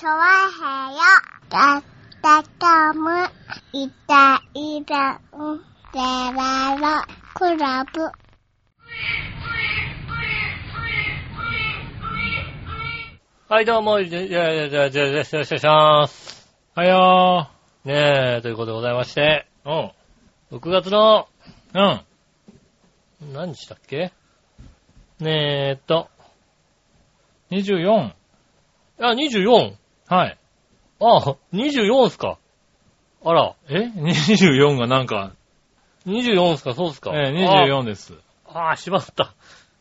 チョワヘヨだったかむいたいたんでららクラブはい、どうも、じゃ、じゃ、じゃ、じゃ、じゃ、じゃ、じゃ、じゃーす。はよねえ、ということでございまして、ー。おう。6月の、うん。何日だっけねえっと、24。あ、24。はい。あ、24っすか。あら、え ?24 がなんか、24っすか、そうっすか。えー、24です。ああ、しまった。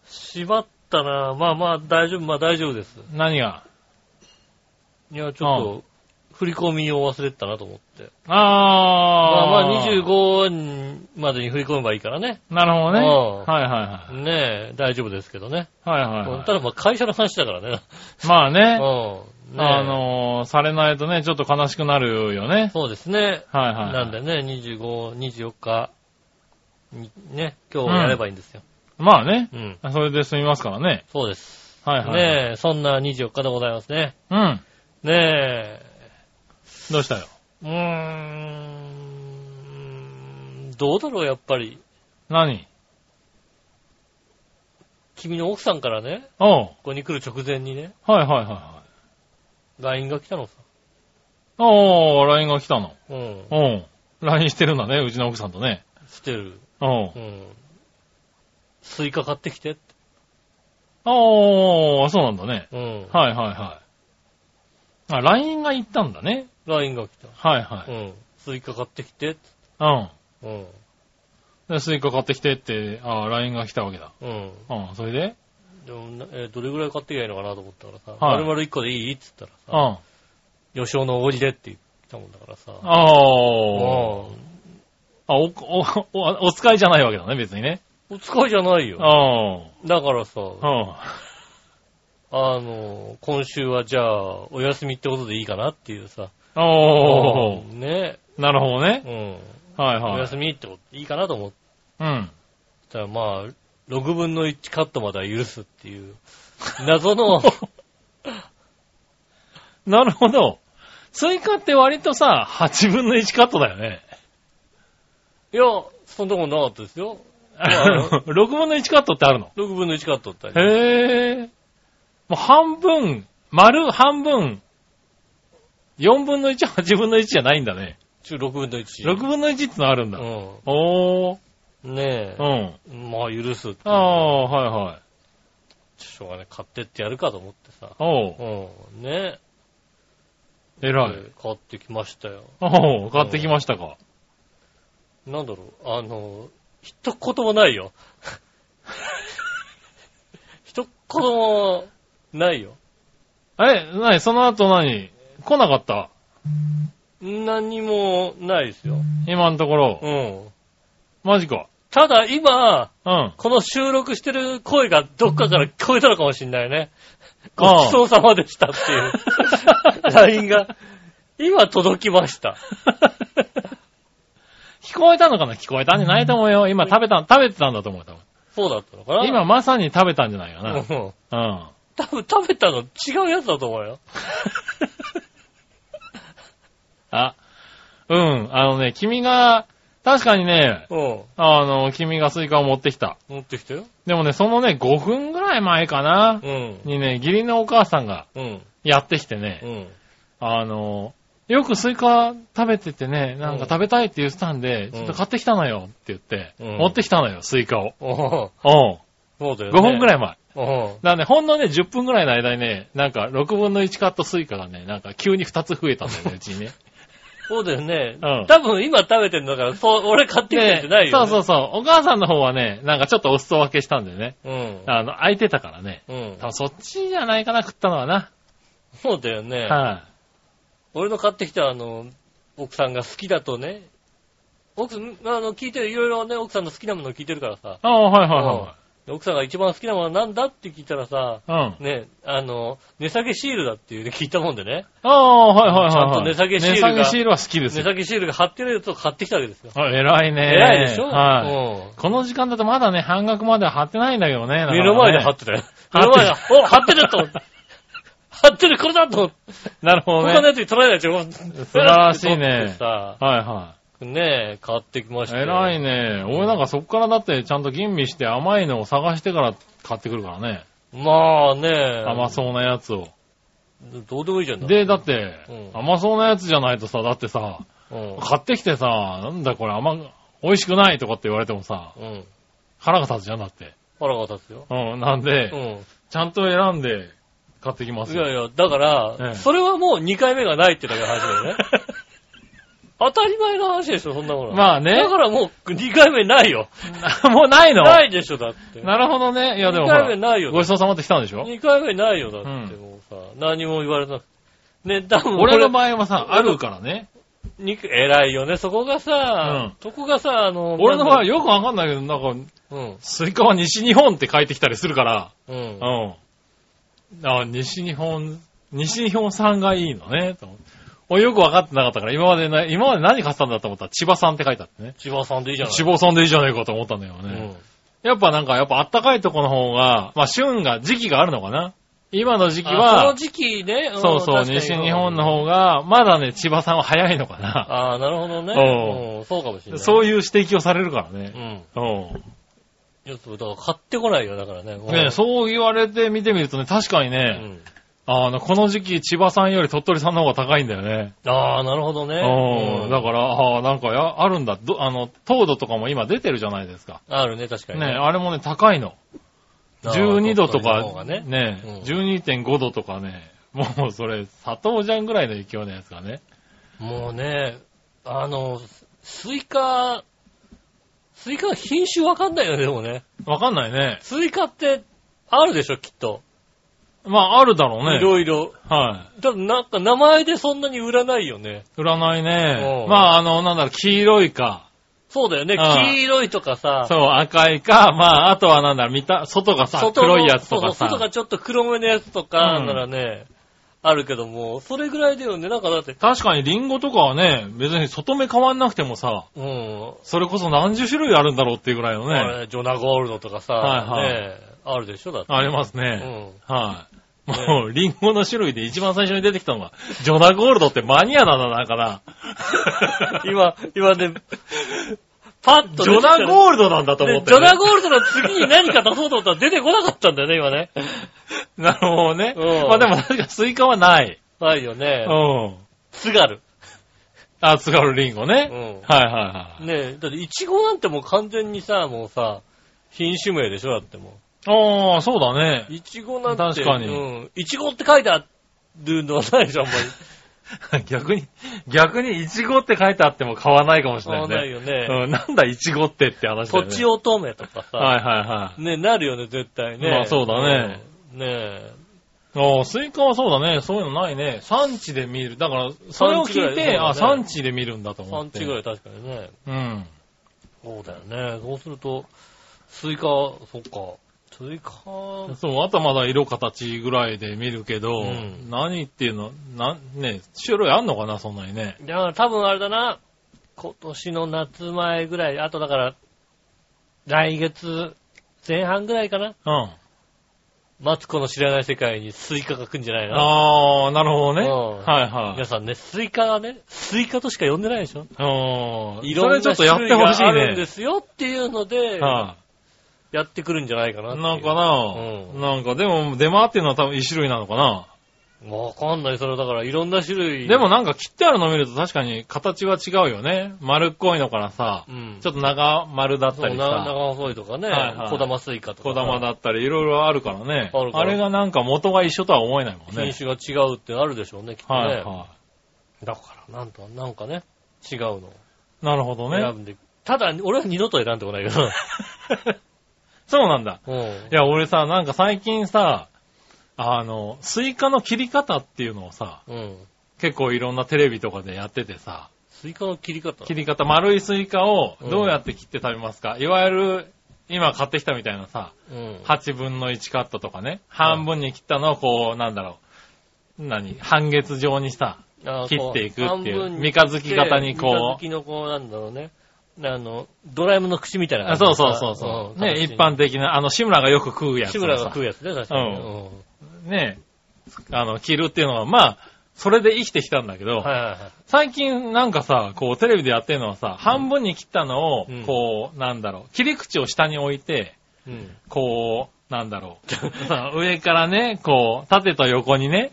しまったな。まあまあ、大丈夫、まあ大丈夫です。何が？いや、ちょっと、振り込みを忘れてたなと思って。あー。まあまあ、25までに振り込めばいいからね。なるほどね。うんはいはいはい。ねえ、大丈夫ですけどね。はいはい、はい。ただまあ会社の話だからね。まあね。うん。ねえあのー、されないとね、ちょっと悲しくなるよね。そうですね。はいはい。なんでね、25、24日にね、今日やればいいんですよ。まあね。うん。それで済みますからね。そうです。はいはい。ねえ、そんな24日でございますね。うん。ねえ、どうしたよ？うーん、どうだろう、やっぱり。何？君の奥さんからね。ここに来る直前にね、はいはいはいはい。LINE が来たのさ。おー、LINE が来たの。うん。うん。LINE してるんだね、うちの奥さんとね。してる。うんう。ん。スイカ買ってきてって。おー、そうなんだね。うん。はいはいはい。あ、LINE が行ったんだね。LINE が来た。はいはい。うん。スイカ買ってきてって。うん。うん。で、スイカ買ってきてって、あ LINE が来たわけだ。うん。うん、それで？でもな、えーどれぐらい買ってきゃいいのかなと思ったからさ、はい丸々1個でいい？って言ったうん。らさ、吉尾のおごりでって言ったもんだからさ、あー。うんあ、お、お、お、お使いじゃないわけだね、別にね。お使いじゃないよ。あだからさ、ー。うん。あの、今週はじゃあ、お休みってことでいいかなっていうさ、おー。ね、なるほどね。うん。おはいはい。休みってことでいいかなと思っうん。たら、まあ、6分の1カットまでは許すっていう、謎の、なるほど。スイカって割とさ、8分の1カットだよね。いや、そんなことなかったですよ。あ6分の1カットってあるの？6分の1カットってありますへえ。もう半分、丸半分、4分の1、8分の1じゃないんだね。ちょ6分の1。6分の1ってのあるんだ。うおー。ん。ねうえ。ん。まあ、許すって。ああ、はいはい。しょうがない。買ってってやるかと思ってさ。おう。うん。ね偉い。え。買ってきましたよ。おう、買ってきましたか。なんだろう。あの、一言もないよ。一言もないよ。え、なに、その後何？来なかった？何もないですよ。今のところ。うん。マジか。ただ今、うん。この収録してる声がどっかから聞こえたのかもしんないね。ごちそうさまでしたっていう LINE が今届きました。聞こえたのかな？聞こえたんじゃないと思うよ。今食べた、食べてたんだと思う。多分そうだったのかな？今まさに食べたんじゃないかな。うんうん。多分食べたの違うやつだと思うよ。あ、うん。あのね、君が、確かにね、うん。あの、君がスイカを持ってきた。持ってきたよ。でもね、そのね、5分ぐらい前かな、うん。にね、義理のお母さんがうん。やってきてね、うん。あの、よくスイカ食べててね、なんか食べたいって言ってたんで、んちょっと買ってきたのよって言って、うん持ってきたのよ、スイカを。おううん。そうだよね。5分ぐらい。い前。うん。だからね、ほんのね、10分ぐらいの間にね、なんか6分の1カットスイカがね、なんか急に2つ増えたんだよね、うちにね。そうだよね。うん多分今食べてんだから、そう、俺買ってきてんじゃないよ、ね。そうそうそう。お母さんの方はね、なんかちょっとお裾分けしたんでね。うん。あの、空いてたからね。うん多。分そっちじゃないかな、食ったのはな。そうだよね。は俺の買ってきたあの、奥さんが好きだとね、奥さん、あの、聞いてる、いろいろね、奥さんの好きなものを聞いてるからさ、い。ああ、はいはいは奥さんが一番好きなものは何だって聞いたらさ。うん。ね、あの、値下げシールだっていうね、聞いたもんでね、ああ、はいはいはいはい。ちゃんと値下げシールが値下げシールは好きですよ。値下げシールが貼ってるやつを買ってきたわけですよ。あ偉いね。偉いでしょ？はい。うんこの時間だとまだね、半額までは貼ってないんだけどね。目の前で貼っってたよ。目の前で、お、貼ってると思って。貼ってるこれだと思って、なるほどね。他のやつに取られないでしょ？素晴らしいね さ、はいはねえ、買ってきまい。したよ。偉いね。俺なんかそっからだってちゃんと吟味して甘いのを探してから買ってくるからね。まあね甘そうなやつを。どうでもいいじゃん。で、だってうん、甘そうなやつじゃないとさ、だってさ、うん。買ってきてさ、なんだこれ甘、美味しくないとかって言われてもさ、うん。腹が立つじゃんだって。腹が立つよ。うん、なんうで、ん。ちゃんと選んで買ってきますよ。いやいや、だから、ええそれはもう2回目がないってだけの話だよね。当たり前の話でしょ、そんなものは。まあねだからもう2回目ないよ。もうないの？ないでしょ、だって。なるほどね。いやでも2ほら、回目ないよ。ごちそうさまって来たんでしょ？2回目ないよ、だって、うんもうさ、何も言われなくて。ね、多分俺の場合はさ、あるからね。肉、偉いよね、そこがさ、うんそこがさ、あの、俺の場合はよ、よくわかんないけど、なんか、うん、スイカは西日本って書いてきたりするから、うんう。ん。あ、西日本、西日本産がいいのね、と思って俺よくわかってなかったから、今までな、今まで何買ったんだと思ったら千葉産って書いてあってね。千葉産でいいじゃない千葉産でいいじゃねえかと思ったんだよね。うん。やっぱなんか、やっぱあったかいとこの方が、まあ旬が、時期があるのかな今の時期あそのは、時期ね、んそうそう、西日本の方が、まだね、千葉産は早いのかな。ああ、なるほどね。ううん、そうかもしれない。そういう指摘をされるからうね。ん。うん。ちょっと、だから買ってこないよ、だからね。ねそう言われて見てみるとね、確かにうね、ん。あの、この時期千葉産より鳥取産の方が高いんだよね。ああ、なるほどね。うん。だから、ああ、なんかや、あるんだ。どあの、糖度とかも今出てるじゃないですか。あるね、確かにね、あれもね、高いの。12度とかね。ね、うん12.5度とかね、もうそれ、砂糖じゃんぐらいの勢いのやつがね。もうね、あの、スイカ、スイカの品種わかんないよね、でもね。わかんないね。スイカって、あるでしょ、きっと。まあ、あるだろうね。いろいろ。はただなんか名前でそんなに売らないよね。い。占いねう。んまあ、あの、なんだろう、黄色いか、そうだよね。ああ黄色いとかさ。そう、赤いか、まあ、あとはなんだろう、見た、外がさ、黒いやつとかそうそう外がさ。ちょっと黒めのやつとかうんならね、あるけども、それぐらいだよね。なんかだって、確かにリンゴとかはね、別に外目変わんなくてもさ、うん。それこそ何十種類あるんだろうっていうぐらいのあね、れジョナゴールドとかさ、はいはいねあるでしょだって。ありますうね。ん。はい。もう、リンゴの種類で一番最初に出てきたのが、ジョナゴールドってマニアだな、なんかな。今、今ね、パッとジョナーゴールドなんだと思って、ジョナゴールドの次に何か出そうと思ったら出てこなかったんだよね、今ね。なるほどね。うんまあでも確かスイカはない。ないよねう。ん。津軽。あ、津軽リンゴね。うんはいはいはい。ねえ、だってイチゴなんてもう完全にさ、もうさ、品種名でしょだってもああ、そうだね。う。イチゴなんて。確かにうん。イチゴって書いてあるのはないでしょ、あんまり。逆に、逆にイチゴって書いてあっても買わないかもしれ買わないね。ないよね。うん、なんだイチゴってって話だよね。とちおとめとかさ。はいはいはい。ねなるよね、絶対ね。まあそうだねうん。ねえ。ああ、スイカはそうだね。そういうのないね。産地で見る。だから、それを聞いて、いねあ、産地で見るんだと思って。産地ぐらい確かにね。うん。そうだよね。そうすると、スイカ、そっか。スイカ、そう、あとはまだ色形ぐらいで見るけど、うん何っていうの、な、ね、種類あんのかな、そんなにね。いや、多分あれだな。今年の夏前ぐらい、あとだから、来月前半ぐらいかな。うん。マツコの知らない世界にスイカが来るんじゃないのああ、なるほどね。うんはいはい皆。さんね、スイカはね、スイカとしか呼んでないでしょうん。いろんなそれちょっとやっ種類てほしいがあるんでね。すよっていうので、はやってくるんじゃないかなっい。ていう。なんかな、うんなんかでも出回ってるのは多分一種類なのかな。わかんない。それだからいろんな種類。でもなんか切ってあるの見ると確かに形は違うよね。丸っこいのからさ、うん。ちょっと長丸だったりなさ、長細いとかね、はいはい小玉スイカとか。小玉だったりいろいろあるからね。あるからあれがなんか元が一緒とは思えないもんね。品種が違うってあるでしょうね、きっとね。はいはだから、なんと、なんかね、違うのをい。なるほどね。選んで。ただ、俺は二度と選んでこないけど。そうなんだ。うん。いや、俺さ、なんか最近さ、あの、スイカの切り方っていうのをさ、うん。結構いろんなテレビとかでやっててさ、スイカの切り方？切り方、丸いスイカをどうやって切って食べますか、いわゆる、今買ってきたみたいなさ、うん。8分の1カットとかね、半分に切ったのをこう、なんだろう、何？半月状にさ、あ切っていくっていうこ半分に三日月型にこう三日月のこう、なんだろうね。あの、ドラえもんの口みたいなあ感じそうそうそうそう。んね、一般的な、あの、志村がよく食うやつ。志村が食うやつね、確かに。うね、あの、着るっていうのは、まあ、それで生きてきたんだけど、はいはいはい。最近なんかさ、こうテレビでやってるのはさ、半分に切ったのをうん、こう、なんだろう、切り口を下に置いて、うん。こう、なんだろう、さ 上からね、こう、縦と横にね、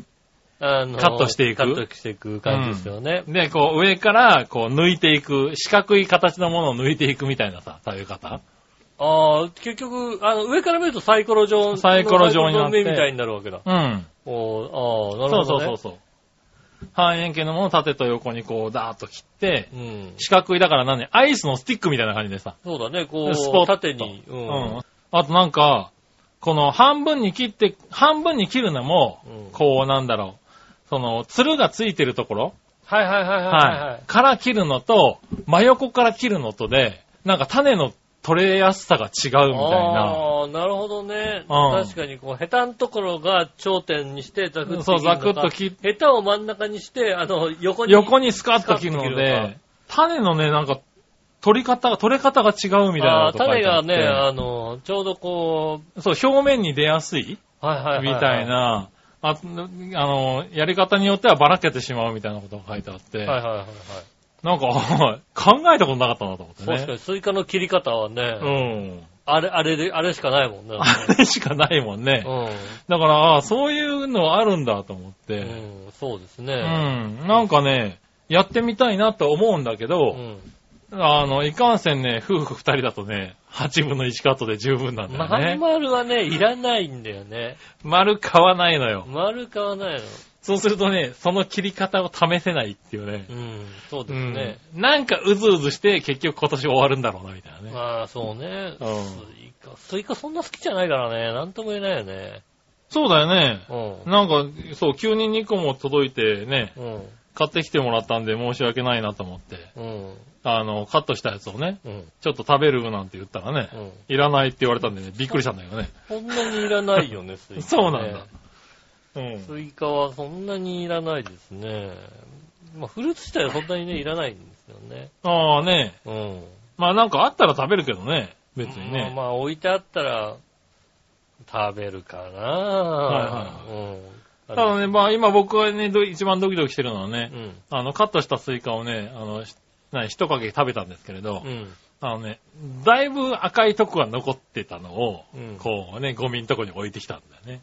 あのカットしていくカットしていく感じですよね。で、こう上から、こう抜いていく、四角い形のものを抜いていくみたいなさ、食べ方ああ、結局、あの、上から見るとサイコロ状サイコロ状になってみたいになるわけだ。うん。おーああ、なるほど、ね。そうそうそう。半円形のものを縦と横にこう、ダーッと切って、うん。四角いだから何アイスのスティックみたいな感じでさ。そうだね、こう、スポ縦に。う。うんん。あとなんか、この半分に切って、半分に切るのも、うんこうなんだろう。その、つるがついてるところ、はいはいはいはいはい。はい。から切るのと、真横から切るのとで、なんか種の取れやすさが違うみたいな。ああ、なるほどね。うん確かに、こう、ヘタのところが頂点にして、ザクッとそう、ザクッ切るのかと切って、ヘタを真ん中にして、あの、横に。横にスカッと切るのスカッと切るので、種のね、なんか、取り方が、取れ方が違うみたいなあーこと書いてあって種がね、あの、ちょうどこそう、表面に出やすいう、はいはいはいはい。みたい。な、ああの、やり方によってはばらけてしまうみたいなことが書いてあって、はいはいはいはい。なんか、考えたことなかったなと思ってね。確かに、スイカの切り方はね、うん。あれ、あれで、あれしかないもんね。あれしかないもんね。うだから、ああそういうのあるんだと思っん。て、うん、そうですうね。ん。なんかね、やってみたいなと思うんだけうど、ん。あの、いかんせんね、夫婦二人だとね、8分の1カットで十分なんだよね。丸はね、いらないんだよね。丸買わないのよ。丸買わないの。そうするとね、その切り方を試せないっていうねう。ん、そうでうんすね。なんかうずうずして結局今年終わるんだろうな、みたいなね。まあ、そうね。うんスイカ、スイカそんな好きじゃないからね。なんとも言えないよね。そうだよね。うん。なんか、そう、急に2個も届いてね、うん。買ってきてもらったんで申し訳ないなと思って、うん。あの、カットしたやつをね、うん。ちょっと食べるなんて言ったらね、うん。いらないって言われたんでね、びっくりしたんだけどね。そんなにいらないよね、スイカ、ね。そうなんだ。うん。スイカはそんなにいらないですね。まあ、フルーツ自体はそんなにね、いらないんですよね。ああね、うん。まあなんかあったら食べるけどね、別にね。まあまあ、置いてあったら、食べるかなはいうん。ただね、まあ今僕がね、ど一番ドキドキしてるのはねう、ん。あの、カットしたスイカをね、あの、し何、一かけ食べたんですけれど、うん。あのね、だいぶ赤いとこが残ってたのを、うんこうね、ゴミのとこに置いてきたんだよね。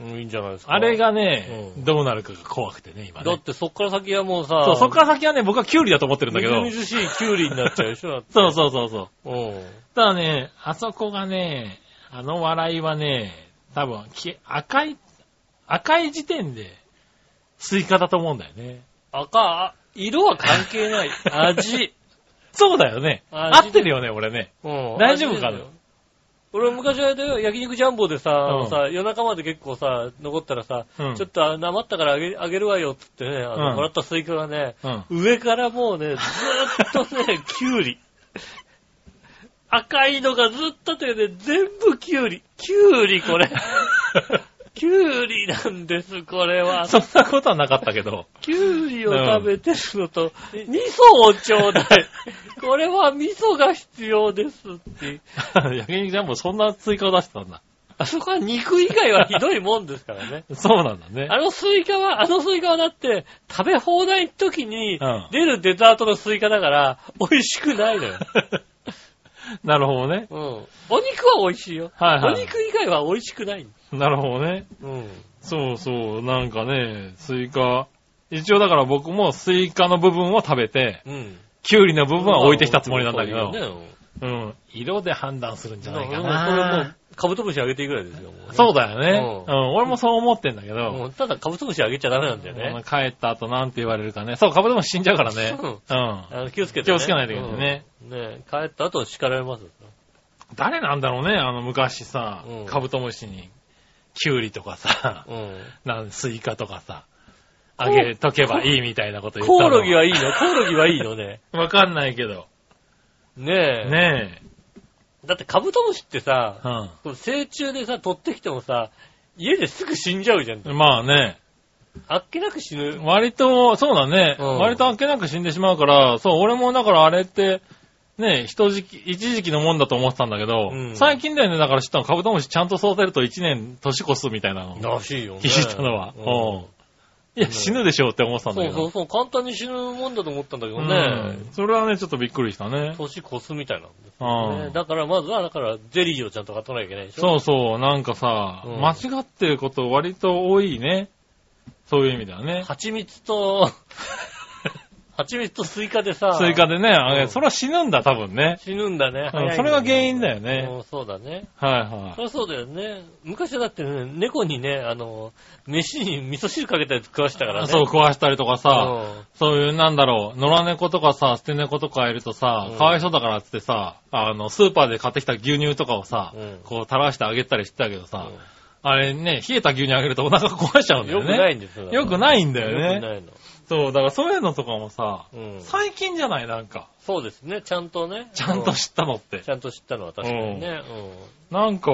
うん。いいんじゃないですか。あれがね、うんどうなるかが怖くてね、今ね。だってそっから先はもうさ、そう、そっから先はね、僕はキュウリだと思ってるんだけどみ、ずみずしいキュウリになっちゃうでしょだって そうそうそうそう。うん。ただね、あそこがね、あの笑いはね、多分、き赤い、赤い時点で、スイカだと思うんだよね。赤、あ色は関係ない。味。そうだよね。あ合ってるよね、俺ね。うん。大丈夫かな？味だよ俺昔あれだよ、焼肉ジャンボでさ、うんさ、夜中まで結構さ、残ったらさ、うんちょっとあ余ったからあげあげるわよっつってね、あの、うんもらったスイカがね、うん。上からもうね、ずーっとね、キュウリ。赤いのがずっとあってね、全部キュウリ。キュウリこれ。キュウリなんです、これは。そんなことはなかったけど。キュウリを食べてるのと、味噌をちょうだい。これは味噌が必要ですって。焼肉ジャンボそんなスイカを出してたんだ。あそこは肉以外はひどいもんですからね。そうなんだね。あのスイカは、あのスイカはだって、食べ放題の時にうん出るデザートのスイカだから、美味しくないのよ。なるほどね。うん。お肉は美味しいよ。はいはいお肉以外は美味しくない。なるほどね。うん。そうそう、なんかね、スイカ。一応だから僕もスイカの部分を食べて、うん。キュウリの部分は置いてきたつもりなんだけどそう、ん。色で判断するんじゃないかこれもな。う、カブトムシあげていいぐらいですよ。もうねそうだよね。ううんん。俺もそう思ってんだけうど、んただカブトムシあげちゃダメなんだよね。帰った後なんて言われるかね。そう、カブトムシ死んじゃうからね。うんうん。あの気をつけて、ね。気をつけないといけないねうん。ね帰った後叱られますよ。誰なんだろうね、あの昔さうん、カブトムシに、キュウリとかさ、うん。なんスイカとかさ、あげとけばいいみたいなこと言ったの。コオロギはいいの？コオロギはいいのね。わかんないけど。ねえ。ねだってカブトムシってえ。さ、うこの成虫でさ、取ってきてもさ、家ですぐ死んじゃうじゃん。ん。まあね。あっけなく死ぬ。割と、そうだね。うん割とあっけなく死んでしまうから、そう、俺もだからあれって、ね、一時期、一時期のもんだと思ってたんだけど、うん最近だよね、だから知ったの、カブトムシちゃんと育てると1年年越すみたいなの。らしいよね。聞いたのは。ううんん。いや、死ぬでしょうって思ってたんだけど。そうそうそう、簡単に死ぬもんだと思ったんだけどうねん。それはね、ちょっとびっくりしたね。年越すみたいなんですね。うんだからまずは、だから、ゼリーをちゃんと買っておかなきゃいけないでしょ。そうそう、なんかさ、うん間違ってること割と多いね。そういう意味ではね。蜂蜜と、蜂蜜とスイカでさ、追加でね、あうんれそれは死ぬんだ、多分ね。死ぬんだね。うんそれが原因だよねうんそうだね。はいはそりゃそうだよね。昔はだってね、猫にね、あの、飯に味噌汁かけたやつ食わしたからい。ね。そう、食わしたりとかさ、うんそういう、なんだろう、野良猫とかさ、捨て猫とかいるとさうん、かわいそうだからってさ、あの、スーパーで買ってきた牛乳とかをさうん、こう垂らしてあげたりしてたけどさう、あれね、冷えた牛乳あげるとお腹壊しちゃうんだよね。くないんですよ。よくないんだよね。よくないの。そう、だからそういうのとかもさ、うん最近じゃない？なんか。そうですね、ちゃんとね。ちゃんとう知ったのって。ちゃんと知ったのは確かにね。なんか、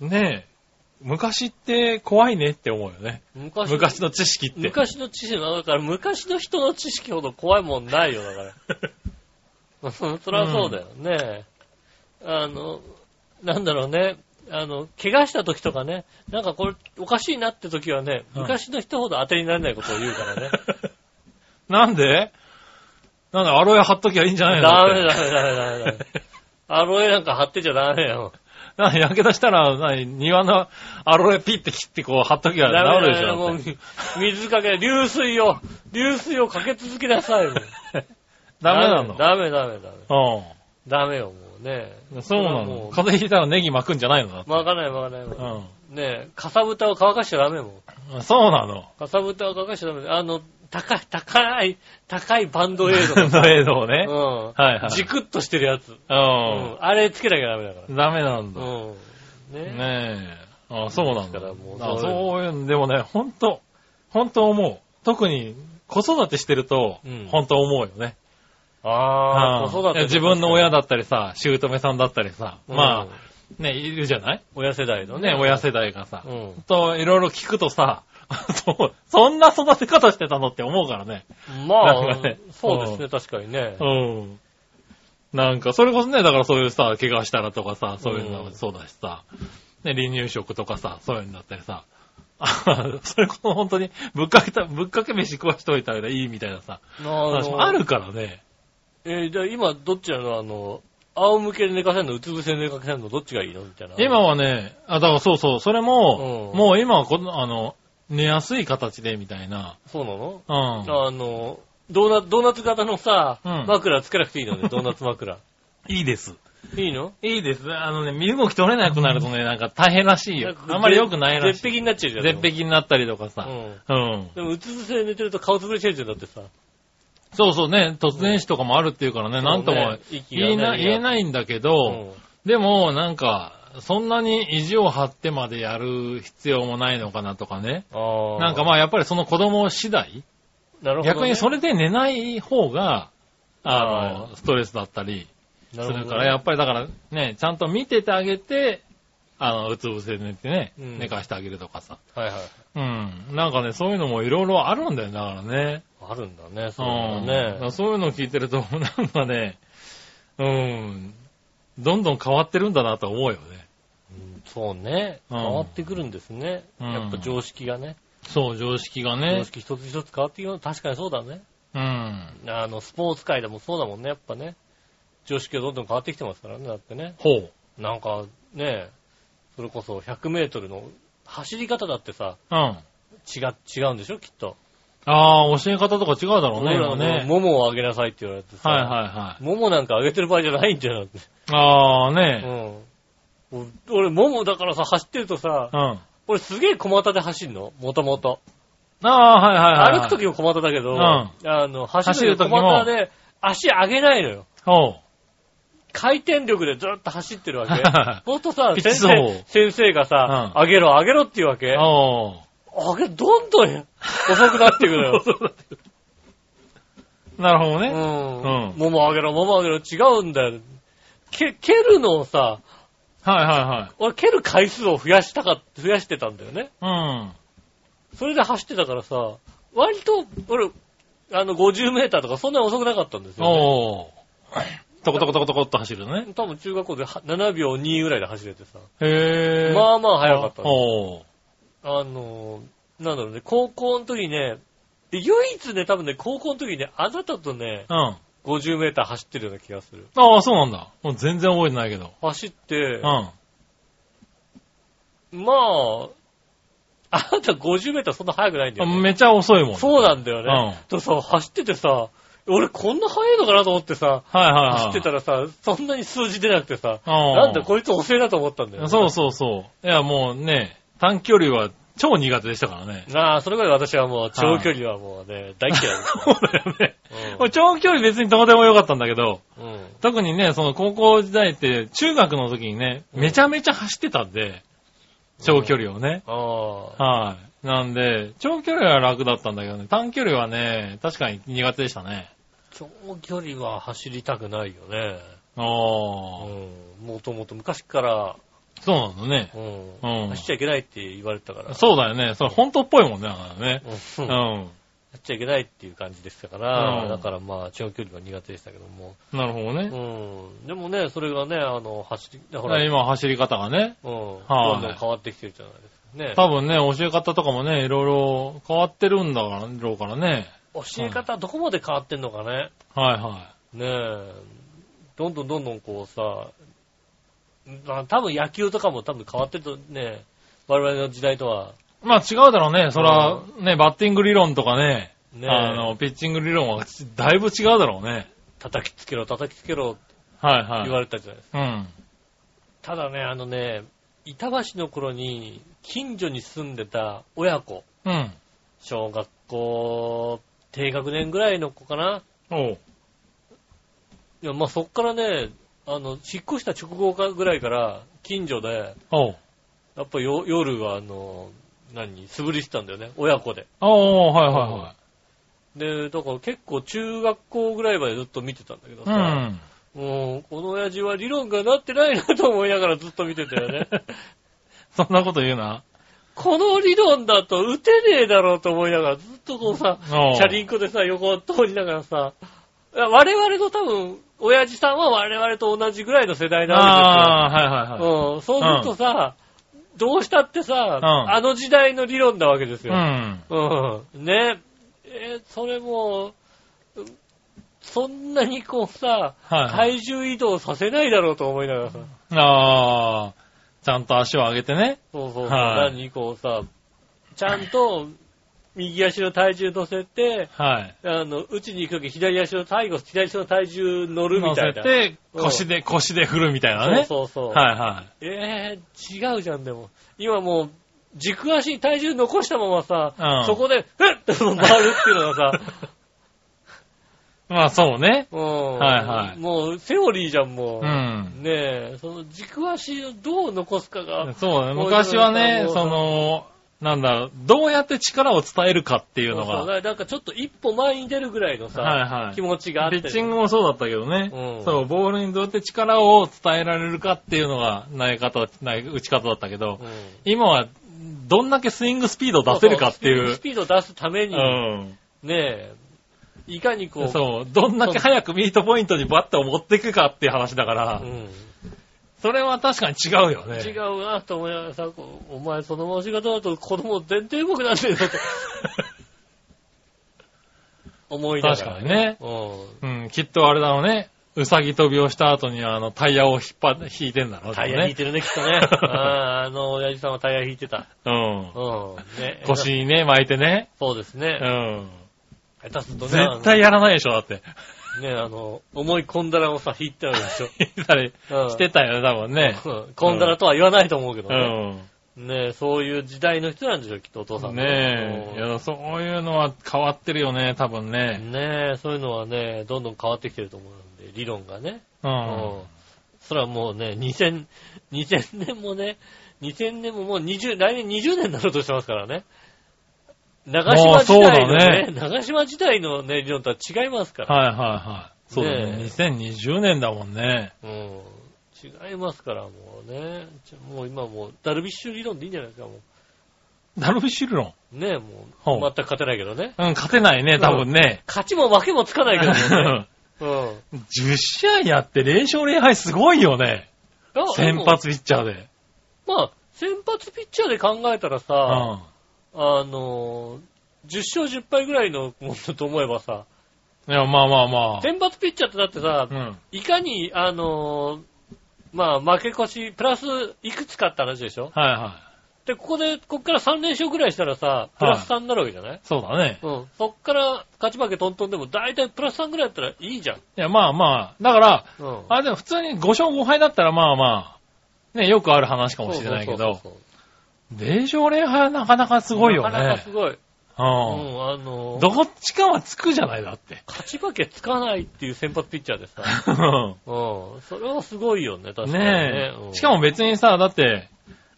ねえ、昔って怖いねって思うよね。うん昔昔の知識って。昔の知識は、だから昔の人の知識ほど怖いもんないよ、だから。そりゃそうだよね。あの、なんだろうね。あの、怪我した時とかね、なんかこれおかしいなって時はね、うん昔の人ほど当てにならないことを言うからね。なんで？なんでアロエ貼っときゃいいんじゃないの？ダメだ。ダメダメダメダメ。アロエなんか貼ってちゃダメよ。なやけどしたら、な庭のアロエピッて切ってこう貼っときゃダメ治るでしだよ。もうょだって。み水かけ、流水を、流水をかけ続けなさいよ。ダメなの？ダメダメダメ。うダメよ、もうね。ん。そうなもの。う風邪ひいたらネギ巻くんじゃないの巻かない巻かない。うねえ、かさぶたを乾かしちゃダメもん。ん。そうなの。かさぶたを乾かしちゃダメ。あの、高い、高い、高いバンドエイドバンドエイドをね。うはいはい。ん。じくっとしてるやつ。ううんん。あれつけなきゃダメだから。ダメなんだ。うん。ねねえ。あそうなんだ。だもうあそういうそういうんでもね、ほんと、ほんと思う。特に子育てしてるとうん、ほんと思うよね。ああ、うん子育て。自分の親だったりさ、姑さんだったりさ、うんまあ、ね、いるじゃない？親世代のね。ね、親世代がさう、ん。と、いろいろ聞くとさ、そんな育て方してたのって思うからね。まあそうですね、確かにね。うん。なんか、それこそね、だからそういうさ、怪我したらとかさ、そういうのうんもそうだしさ、ね、離乳食とかさ、そういうのだったりさ、あ それこそ本当にぶっかけた、ぶっかけ飯食わしといたらいいみたいなさ、あるからね。えーじゃあ今、どっちなの？あの、仰向けで寝かせるの、うつ伏せで寝かせるの、どっちがいいの？みたいな。今はね、あ、だからそうそう、それも、うんもう今はこの、あの、寝やすい形でみたいな。そうなの？うん。あの、ドーナドーナツ型のさ、うん枕つけなくていいのね、ドーナツ枕。いいです。いいの？いいです。あのね、身動き取れなくなるとね、なんか大変らしいよなん。かあんまり良くないらしい。絶壁になっちゃうじゃん。絶壁になったりとかさ。うん。うん。でも、うつ伏せで寝てると顔潰れちゃうじゃん、だってさ。そうそうね、突然死とかもあるっていうからね、なんとも言えな言えないんだけど、うん。でもなんか、そんなに意地を張ってまでやる必要もないのかなとかね。なんかまあやっぱりその子供次第、ね、逆にそれで寝ない方が、ああの、ストレスだったりするから、やっぱりだからね、ちゃんと見ててあげて、あの、うつ伏せで寝てね、うん。寝かしてあげるとかさ。はいはい。うん。なんかね、そういうのもいろいろあるんだよ、だからね。あるんだね、そううんだね。そういうのを聞いてると、なんかね、うん、どんどん変わってるんだなと思うよね。うんそうね。うん変わってくるんですね。うんやっぱ常識がね。そう、常識が常ね。識一つ一つ変わっていくの確かにそうだね。うん。あの、スポーツ界でもそうだもんね、やっぱね。常識がどんどん変わってきてますからね、だってね。ほう。なんか、ね、それこそ100メートルの走り方だってさ、うん。あ違、違うんでしょ、きっと。あー、教え方とか違うだろうね、俺らね。ももを上げなさいって言われてさ、はいはいはい。ももなんか上げてる場合じゃないんだよ、だって。ああ、ねうん。俺、ももだからさ、走ってるとさう、ん。あ俺すげえ小股で走るの、もともと。あー、はいはいはい。歩くときも小股だけど、うんあの、走るとき小股で足上げないのよ。ほ回転力でずっと走ってるわけは。ほんとさ、先生、先生がさ、うん上げろ、上げろって言うわけう。。お上げ、どんどん遅くなっていくのよ。ー。なるほどね。うん。うんもも上げろ、もも上げろ、違うんだよ。け、蹴るのをさ、はいは俺蹴る回数を増やしたか、増やしてたんだよね。いはい。それで走ってたからさ、割と、俺、あの、50メーターとかそんなに遅くなかったんですうん。よ、ね。おトコトコトコトコっと走るのね。多分中学校では7秒2ぐらいで走れてさ。へぇー。まあまあ速かったの。あのー、なんだろうね、高校の時ね、唯一ね、多分ね、高校の時ね、あなたとね、うん。50メーター走ってるような気がする。ああ、そうなんだ。もう全然覚えてないけど。走ってう、ん。まあ、あなた50メーターそんな速くないんだよ、ね。めちゃ遅いもん。そうなんだようんね。とさ、走っててさ、俺こんな速いのかなと思ってさ、はいはいはい。走ってたらさ、そんなに数字出なくてさ、うんなんだこいつ遅いなと思ったんだよ、ね。そうそうそう。いや、もうね、短距離は超苦手でしたからね。なあ、それぐらい私はもう長距離はもうね、大嫌いです。そうだよね。うん長距離別にどうでもよかったんだけど、うん。特にね、その高校時代って中学の時にね、めちゃめちゃ走ってたんで、長距離をね。ああ。はい。なんで、長距離は楽だったんだけどね、短距離はね、確かに苦手でしたね。長距離は走りたくないよね。ああ、うん。もともと昔から、そうなんだね。うん。うん走っちゃいけないって言われてたから。そうだよね。それ本当っぽいもんね、だからね。う。うんん。やっちゃいけないっていう感じでしたから、うんだからまあ長距離は苦手でしたけども。なるほどね。うん。でもね、それがね、あの、走り、ほら、今走り方がね。うん。どはいんどん変わってきてるじゃないですかね。多分ね、教え方とかもね、いろいろ変わってるんだろうからね。教え方どこまで変わってんのかね。はいはねえ。どんどんどんどんこうさ、まあ多分野球とかも多分変わってるとね、我々の時代とは、い。まあ違うだろうね。そら、ね、バッティング理論とかね、ねあの、ピッチング理論はだいぶ違うだろうね。叩きつけろ、叩きつけろはいはい。言われたじゃないですか。うん。ただね、あのね、板橋の頃に近所に住んでた親子、うん。小学校低学年ぐらいの子かな。おう。いや、まあそっからね、あの、引っ越した直後かぐらいから近所で、おう。やっぱよ夜はあの、何、素振りしてたんだよね、親子で。おー、はいはで、だから結構中学校ぐらいまでずっと見てたんだけどいはい。うさ、ん。もう、この親父は理論がなってないなと思いながらずっと見てたよね。そんなこと言うな？この理論だと打てねえだろうと思いながらずっとこうさ、チャリンコでさ、横を通りながらさ、我々の多分、親父さんは我々と同じぐらいの世代なわああ、はいはいはい。けですよ。うん。そうするとさ、どうしたってさ、んあの時代の理論なわけですよ。うん。うん。ね。えーそれも、うそんなにこうさ、はいはい。体重移動させないだろうと思いながらさ、ああ、ちゃんと足を上げてね。そうそうそう、はい何こうさ、ちゃんと右足の体重乗せて、はい。あの、打ちに行くとき左足の最後、左足の体重乗るみ乗たいな。せて、うん腰で、腰で振るみたいなね。そうそうそう。はいはえー、違うじゃん、でも。今もう、軸足に体重残したままさ、うんそこで、ふっって回るっていうのがさ、い。まあそうね。うん。はいはい。もう、セオリーじゃん、もう。うん。ねえ、その軸足をどう残すかが、そうね。昔はね、そうその、なんだろう、どうやって力を伝えるかっていうのそうそう。が、なんかちょっと一歩前に出るぐらいのさ、はいはい。気持ちがあって。ピッチングもそうだったけどね、うん。そう、ボールにどうやって力を伝えられるかっていうのが投げ方、投げ打ち方だったけど、うん。今はどんだけスイングスピードを出せるかっていう。ス、ピードを出すために、うん。ねえ、いかにこう、そう、どんだけ早くミートポイントにバットを持っていくかっていう話だから、うんそれは確かに違うよね。違うなと思いながらさ、お前その回し方だと子供全然動くなってるぞと。思いながら、確かにね。うんうん、きっとあれだろうね。うさぎ跳びをした後にあのタイヤを引っ張っ、引いてんだろうタイヤ引いてるね、きっとね。あ ーあの、親父さんはタイヤ引いてた。うん。うん。ね。腰にね、巻いてね。そうですうね。ん。下手するとね、絶対やらないでしょ、だって。ね、あの、重いコンダラをさ、引いてあるでしょ。引いたりうんしてたよね、多分ね。うんコンダラとは言わないと思うけどうね。ん。ねそういう時代の人なんでしょ、きっとお父さんもねえ。いや、そういうのは変わってるよね、多分うんね。ねえ、そういうのはね、どんどん変わってきてると思うんで、理論がね。う。うんん。それはもうね、2000、2000年もね、2000年ももう20、来年20年になろうとしてますからね。長島時代のね、そう長島時代のね、理論とは違いますから。はいはいはい。そうだね。ねえ2020年だもんね。うん。違いますから、もうね。もう今もう、ダルビッシュ理論でいいんじゃないですか、もダルビッシュ理論？う。ねえ、もう、全く勝てないけどね。うん、勝てないね、多分ね。勝ちも負けもつかないけどもね。うん。10試合やって0勝0敗すごいよね。あ先。発ピッチャーで。まあ、先発ピッチャーで考えたらうさ、ん。あのー、10勝10敗ぐらいのものと思えばさ、いや、まあまあまあ。先発ピッチャーってだってさう、ん。いかに、あのー、まあ、負け越し、プラスいくつかって話でしょ？はいはい。で、ここで、こっから3連勝ぐらいしたらさ、プラス3になるわけじゃない、そうだね。うん。そっから勝ち負けトントンでも、だいたいプラス3ぐらいだったらいいじゃん。いや、まあまあ。だから、うん。あれでも普通に5勝5敗だったらまあまあ、ね、よくある話かもしれないけど、そうそうそう0勝0敗はなかなかすごいよなかなかね。すごい。うん、うん。あのー、どっちかはつくじゃないだって。勝ち負けつかないっていう先発ピッチャーでさ。う んうん。それはすごいよね、確かにね。ねえ。うんしかも別にさ、だって、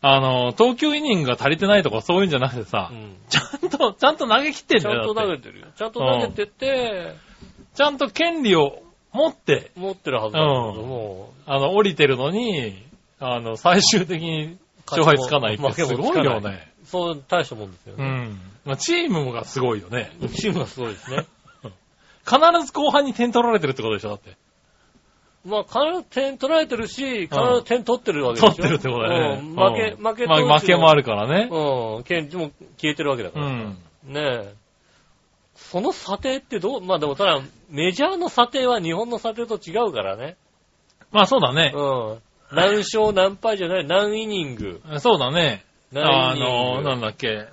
あの、投球イニングが足りてないとかそういうんじゃなくてさう、ん。ちゃんと、ちゃんと投げ切ってんちゃんだよ。だってと投げてるよ。ちゃんと投げてて、ちゃんと権利を持って、持ってるはずだけども、あの、降りてるのに、あの、最終的に勝敗つかないってすごいよね。そう、大したもんですよね。うん。まあ、チームがすごいよね。チームがすごいですね。必ず後半に点取られてるってことでしょだって。まあ、必ず点取られてるし、必ず点取ってるわけでしょ。取ってるってことだよね。うん負け、うん負けまあ負けもある。るからね。うん。権利も消えてるわけだから。うん。ねえ。その査定ってどう、まあでもただ、メジャーの査定は日本の査定と違うからね。まあそうだね。うん。何勝何敗じゃない、何イニング。そうだね。あの、グ。なんだっけ。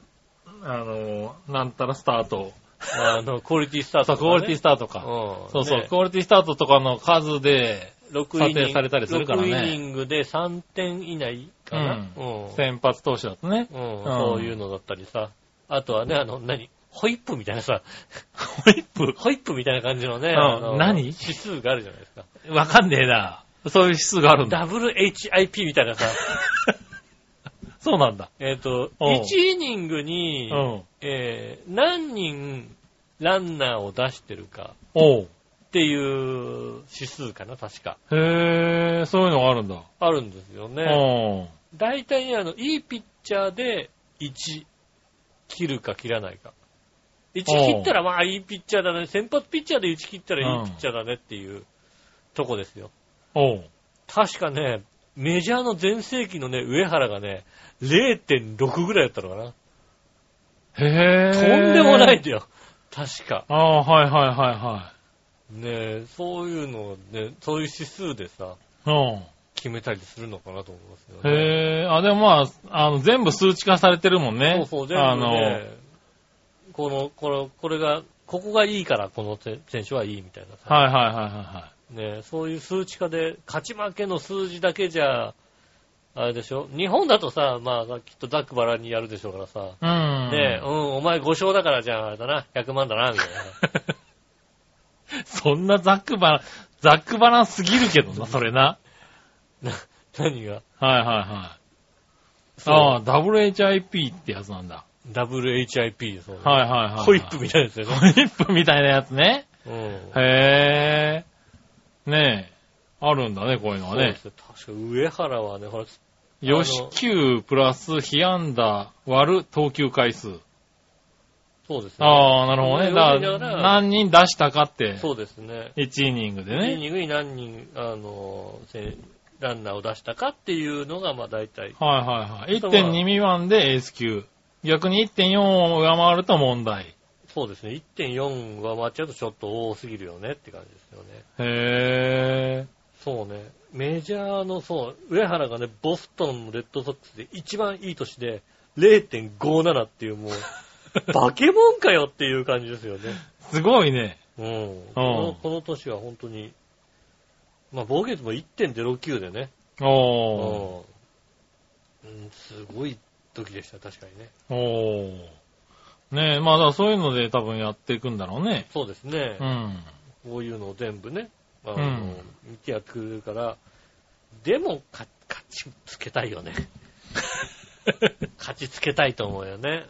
あの、なんたらスタート。あの、クオリティスターそう、トとか、ね。クオリティスタートか。うん。そうそう、ねクオリティスタートとかの数で、6イニング。されたりするからね6イニングで3点以内かな。うん。先発投手だとね。うん、うんそういうのだったりさ。あとはね、あの、何？ホイップみたいなさ、ホイップ？ホイップみたいな感じのね、うんあの何？指数があるじゃないですか。わかんねえな。そういう指数があるんだ。WHIP みたいなさ、そうなんだ。えっと、うん1イニングに、うん。えー何人ランナーを出してるか。っていう指数かな、確か。へえ、そういうのがあるんだ。あるんですよね。大体ね、あの、いいピッチャーで1切るか切らないか。1切ったらまあいいピッチャーだね。先発ピッチャーで1切ったらいいピッチャーだねっていうとこですよ。おう。確かね、メジャーの全盛期のね、上原がね、0.6ぐらいだったのかな。へえ。とんでもないん。だよ。確か。ああ、はいはいはいはねえ、そういうのをね、そういう指数でさ、い。うん。決めたりするのかなと思いますよね。へえ、あ、でもまあ、あの、全部数値化されてるもんね。そうそう、全部あの、ね、この、この、これが、ここがいいからこの選手はいいみたいなさ。はいはいはいはね、そういう数値化で、勝ち負けの数字だけじゃ、あれでしょ？日本だとさ、まあ、きっとザックバラにやるでしょうからさ。うん。ねうん、お前5勝だからじゃああれだな、100万だな、みたい そんなザックバラン、ザックバランすぎるけどな、それな。な。な何が？はいはいはい。ああ、WHIP ってやつなんだ。WHIP そう、はいはいはい。ホイップみたいなやつよね。ホイップみたいなやつね。うん。へえ。ねえ。あるんだね、こういうのはねそうで。すよ。確か上原はね、ほら、よし9プラス被安打割る投球回数。そうですね。ああ、なるほどね。ねだからら、何人出したかって、そうですね。1イニングで1イね。ニングに何人、あの、せランナーを出したかっていうのが、まあ大体。はいはいはい。1.2未満でエース級。逆に1.4を上回ると問題。そうですね。1.4は回っちゃうとちょっと多すぎるよねって感じですよね。へそうね。メジャーの、そう、上原がね、ボストンのレッドソックスで一番いい年で0.57っていうもう、化け物かよっていう感じですよね。ー。すごいね。うん。このこの年は本当に、まあ防御率も1.09でね。おー。うん、すごい時でした、確かにね。おー。ねえ、まあだからそういうので多分やっていくんだろうね。そうですね。うん。こういうのを全部ね、あの、うん見てやってくれるから、でも、か、勝ちつけたいよね。勝ちつけたいと思うよね。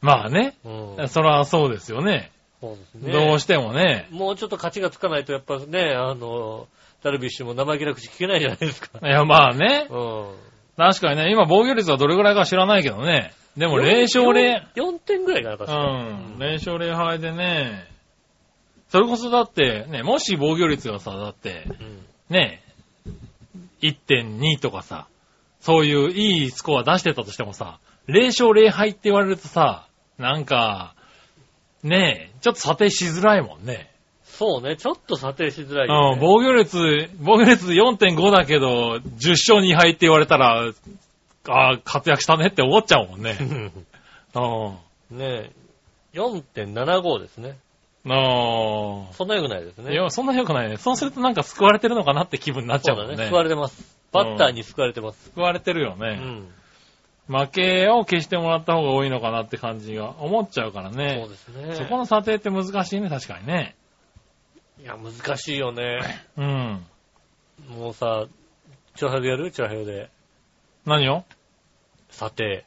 まあね。うん。そらそうですよね。そうですね。どうしてもね。もうちょっと勝ちがつかないと、やっぱね、あの、ダルビッシュも生意気な口聞けないじゃないですか。いや、まあね。うん。確かにね、今防御率はどれぐらいか知らないけどね。でも0勝0、4点ぐらいかな、確かに。うん。0勝0敗でね、それこそだって、ね、もし防御率がさ、だって、うん。ね、1.2とかさ、そういういいスコア出してたとしてもさ、0勝0敗って言われるとさ、なんか、ねえ、ちょっと査定しづらいもんね。そうね、ちょっと査定しづらいよ、うん、ね。防御率、防御率4.5だけど、10勝2敗って言われたら、ああ、活躍したねって思っちゃうもんね。うん。ねえ、4.75ですね。あそんな良くないですあ。ね。いや、そんな良くないね。そうするとなんか救われてるのかなって気分になっちゃうもんね。そうだね。救われてます。バッターに救われてます。救われてるよね。うん。負けを消してもらった方が多いのかなって感じが思っちゃうからそねう。ですね。そこの査定って難しいね、確かにね。いや、難しいよね。うん。もうさ、チョハでやる？チョハで。何を？査定。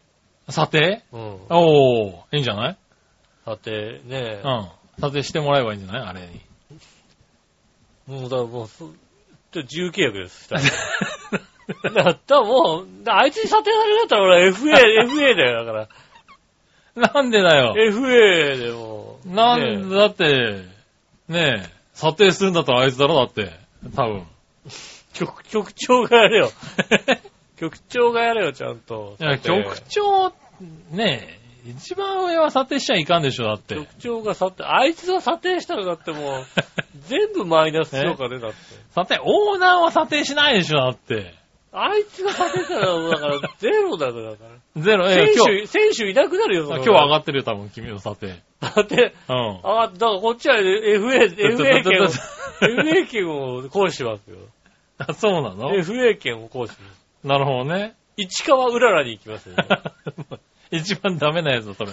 査定うん。おー、いいんじゃない？査定ねう。ん。査定してもらえばいいんじゃない？あれに。もうだ、もう、そちょ自由契約です。したらだったらもう、だあいつに査定されるんだったら俺は FA、FA だよ、だから。なんでだよ？FA でもう。なんねだって、ねえ、査定するんだったらあいつだろ、だって。多分。局、局長がやれよ。局長がやれよ、ちゃんと。いや、査定局長、ねえ、一番上は査定しちゃいかんでしょ、だって。局長が査定、あいつが査定したらだってもう、全部マイナス評価でだって。査定、オーナーは査定しないでしょ、だって。あいつが査定したら、だから、ゼロだよ、だから。ゼロ、え選手、選手いなくなるよ、そ今れ日上がってるよ、多分、君の査定。だって、うん。あ、だからこっちは FA、FA 権を、FA 権を行使しますよ。あそうなの？FA 権を行使します。なるほどね。市川うららに行きますよ。一番ダメなやつだ、それ。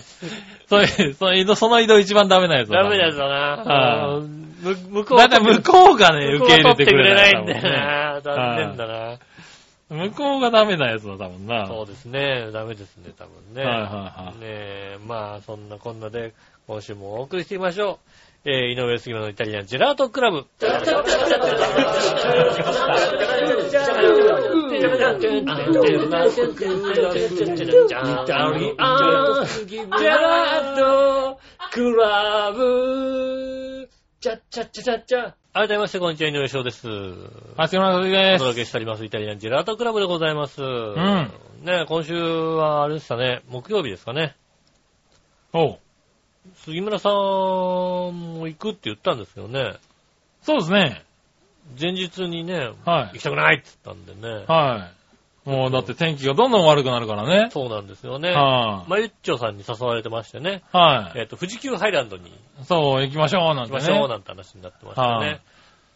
それ、その移動、その移動一番ダメなやつだ。ダメなやつだな。向こうだいたい向こうがね、受け入れは取ってくれてくれないんだよ多な。残念だな。向こうがダメなやつだ、多分な。そうですね。ダメですね、多分ね。はいはいはいねえ、まあ、そんなこんなで、今週もお送りしてみましょう。えー、井上杉村のイタリアンジェラートクラブ。改めまして、こんにちは、井上翔です。あ、す。いませんお。届けしております、イタリアンジェラートクラブでございます。うんね今週は、あれでしたね、木曜日です。かね。おう杉村さんも行くって言ったんです。けどね、そうです。ね。前日にね、はい行きたくないって言ったんでね、はい。もうだって天気がどんどん悪くなるからね。そうなんですよね。はまゆっちょさんに誘われてましてね、い。はえっ、と、富士急ハイランドにい。そう、行きましょう、なんてね。行きましょうなんて話になってましたよね。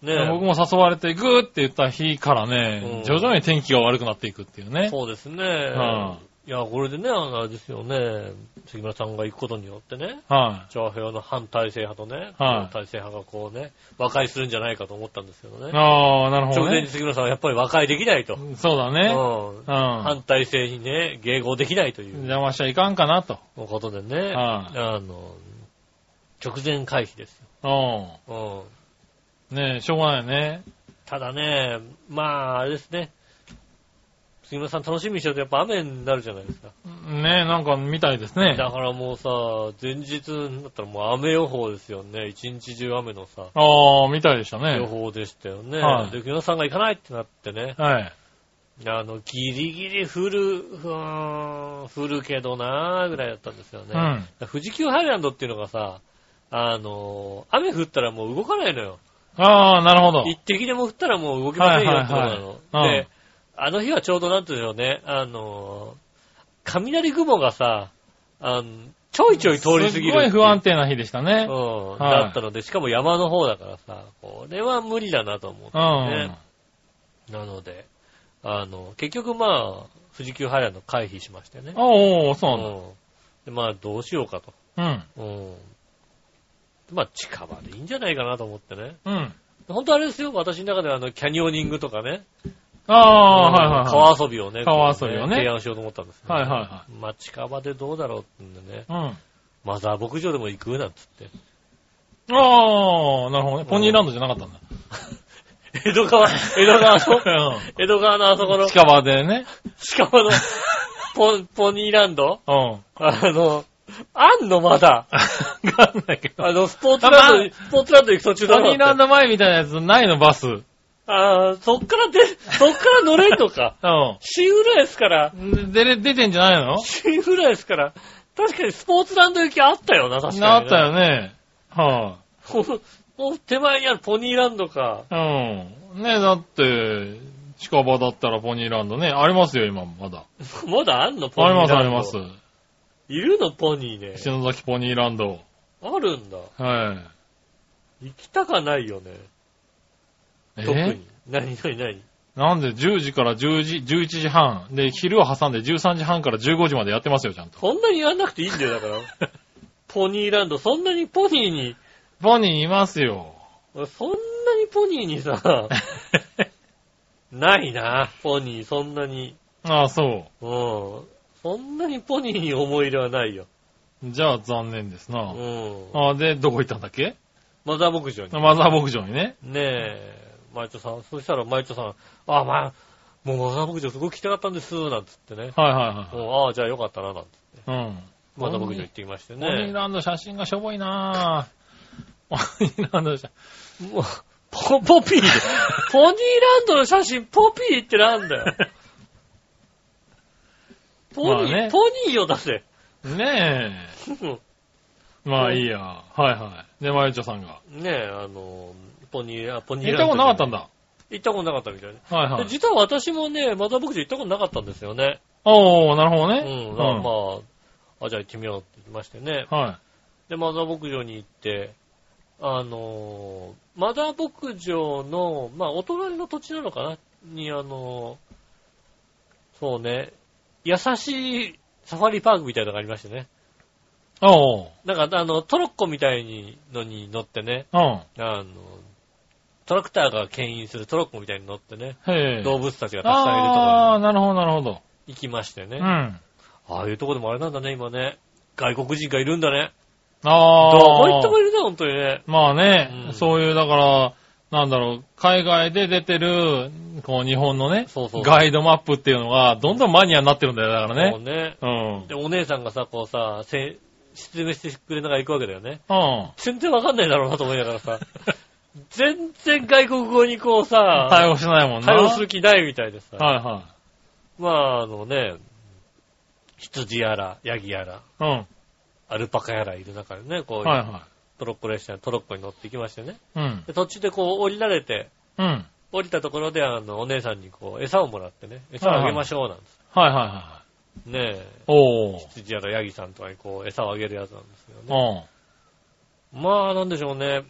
ね僕も誘われて行くって言った日からね、うん徐々に天気が悪くなっていくっていうね。そうですね。はいや、これでね、あのあれですよね、杉村さんが行くことによってね、は調和表の反体制派とね、はい体制派がこうね、和解するんじゃないかと思ったんですけどい。ね。ああ、なるほどね。直前に杉村さんはやっぱり和解できないと。そうだね。うんうん。反体制にね、迎合できないという邪魔しちゃいかんかなと。ことでね、はいあの、直前回避ですよ。ううんん。ねえ、しょうがないよね。ただね、まあ、あれですね。杉村さん楽しみにしてるとやっぱ雨になるじゃないですか。ねえ、なんか見たいですね。だからもうさ、前日だったらもう雨予報ですよね。一日中雨のさ、ああ、見たいでしたね。予報でしたよね。はいで、木村さんが行かないってなってね。はい。あの、ギリギリ降る、ふーん、降るけどなーぐらいだったんですよね。うん。富士急ハイランドっていうのがさ、あの、雨降ったらもう動かないのよ。ああ、なるほど。一滴でも降ったらもう動きませんよってことなの。はいはいはいうんで、あの日はちょうどなんていうんでしょうね、あの、雷雲がさ、あのちょいちょい通り過ぎる。すごい不安定な日でしたね。うん、はいだったので、しかも山の方だからさ、これは無理だなと思ってうん。ね。なので、あの、結局まあ、富士急ハイランド回避しましてね。おお、そうなんだ。うんでまあ、どうしようかと。うん。うん。まあ、近場でいいんじゃないかなと思ってね。うん。本当あれですよ、私の中ではあの、キャニオニングとかね。ああ、はいはいはい。川遊びをね、川遊びをね提案しようと思ったんですはいはいはまあ、近場でどうだろうってんでね。うん。マザー牧場でも行くなんつって。ああ、なるほどね。ポニーランドじゃなかったんだ。江戸川、江戸川の、う江戸川のあそこのん。、近場でね。近場の、ポ、ポニーランド？うん。あの、あんのまだ。わかんないけど。あの、スポーツランドスポーツランド行く途中だろポニーランド前みたいなやつないの、バス。うん。ああ、そっからで、そっから乗れんのか。新浦安から、で、で出てんじゃないの？新浦安から、確かにスポーツランド行きあったよな、確かに、なったよね。はほ もう手前にあるポニーランドか。い、うん。ねだって、近場だったらポニーランドね、ありますよ、今もまだ。まだあんのポあります、ニーランド。あります。いるのポニーね。篠崎ポニーランド。あるんだ。はい。行きたかないよね。特えに。何何何？なんで10時から10時、11時半。で、昼を挟んで13時半から15時までやってますよ、ちゃんと。そんなに言わなくていいんだよ、だから。ポニーランド、そんなにポニーに、ポニーいますよ。そんなにポニーにさ、ないな、ポニー、そんなに。ああ、そうん。そんなにポニーに思い入れはないよ。う。じゃあ残念ですうな。ん。ああ、で、どこ行ったんだっけ？マザー牧場に。マザー牧場にね。ねえ、マイチョさん、そしたらマイチョさん、あ、まあ、もうマザー牧場すごく来たかったんです、なんつってね。はいはいはい。もうああ、じゃあよかったな、なんつって。うん。マザー牧場行ってきましてポニーね。ランド写真がしょぼいなぁ。ポニーランド写もう、ポ、ポピーで。ポニーランドの写真、ポピーってなんだよ。ポニー、まあねポニーを出せ。真。ねうんえ。まあいいや。はいはい。で、マユチョさんが。ねえ、あの、ポニー、あポニー行ったことなかったんだ。だ。行ったことなかったみたいね。ではいはい。実は私もね、マザー牧場行ったことなかったんですよね。おー、なるほどうね。ん。だからまあ、あ、じゃあ行ってみようって言いましてね。はで、マザー牧場に行って、あのーマザー牧場の、まあ、お隣の土地なのかなに、あのーそうね、優しいサファリパークみたいなのがありましてね。い。おー。なんか、あの、トロッコみたいにのに乗ってね、うん。あの、トラクターが牽引するトロッコみたいに乗ってね。動物たちがたくさんいるところになるほどなるほど。行きましてね。うん。ああいうとこでもあれなんだね、今ね。外国人がいるんだね。あー。どこ行ってもいるね、本当にね。まあね、うんそういう、だから、なんだろう、海外で出てる、こう、日本のね、そうそうガイドマップっていうのが、どんどんマニアになってるんだよ、だからもうね。ね。うん。で、お姉さんがさ、こうさ、せ説明してくれながら行くわけだよね。うん。全然わかんないだろうなと思いながらさ。全然外国語にこうさ、対応しないもんな。対応する気ないみたいでさ。はいはまあ、あのね、羊やら、ヤギやら、い。うん。アルパカやらいる中でね、こう、はいはトロッコ列車、トロッコに乗っていきましてね。い。うん。で、途中でこう降りられて、うん。降りたところで、あの、お姉さんにこう、餌をもらってね、餌をあげましょうなんです。はいはいはねえ、い。おー。羊やらヤギさんとかにこう、餌をあげるやつなんですけどね。うん。まあ、なんでしょうね。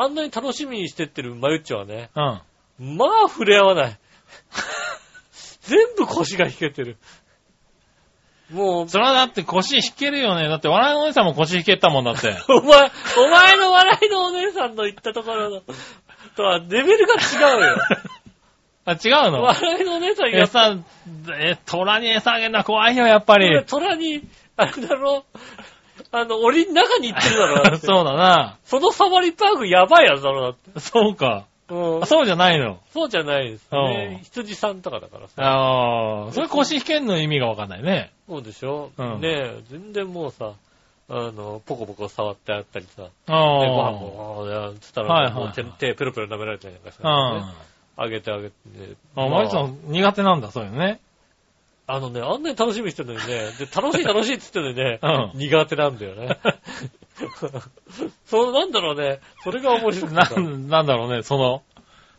あんなに楽しみにしてってるマユッチョはね、うん。まあ、触れ合わない。全部腰が引けてる。もう、それはだって腰引けるよね。だって笑いのお姉さんも腰引けたもんだって。お前、お前の笑いのお姉さんの言ったところの、とは、レベルが違うよ。あ、違うの？笑いのお姉さんが、餌、え、虎に餌あげるのは怖いよ、やっぱり。虎に、あれだろ、あの、檻の中に行ってるだろ、だってそうだな。そのサファリパークやばいやつだろ、だって。そうか。うんあそうじゃないの。そうじゃないですうんね。羊さんとかだからさ。ああ、それ腰引けんの意味がわかんないね。そうでしょ、うんねえ、全然もうさ、あの、ポコポコ触ってあったりさ、であご飯あ。も、ああ、つったはいはいら、もう手手ペロペロ舐められたりなんかして、うん。ねあ、あげてあげて、マリさん苦手なんだ、そういうのね。あのね、あんなに楽しみにしてるのにね、で、楽しい楽しいって言ってるのにね、うん苦手なんだよね。そう、なんだろうね、それが面白くてななんだろうね、その、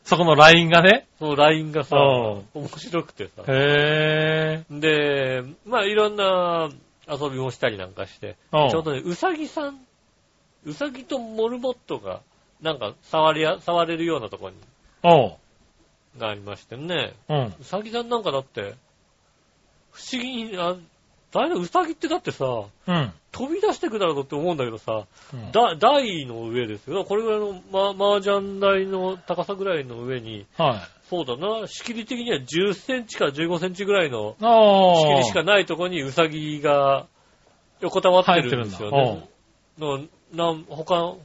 そこのラインがね。そのラインがさ、うん面白くてさ。へえ。で、まあいろんな遊びもしたりなんかして、うんちょうどね、うさぎさん、うさぎとモルモットが、なんか触りや、触れるようなところに。がありましてね。うん。うさぎさんなんかだって、不思議に、あ、だいぶうさぎってだってさ、うん。飛び出してくだろうって思うんだけどさ、うんだ、台の上ですよ。これぐらいの、ま、麻雀台の高さぐらいの上に、はい。そうだな、仕切り的には10センチから15センチぐらいの。仕切りしかないところにウサギが横たわってるんですよね。のなん他、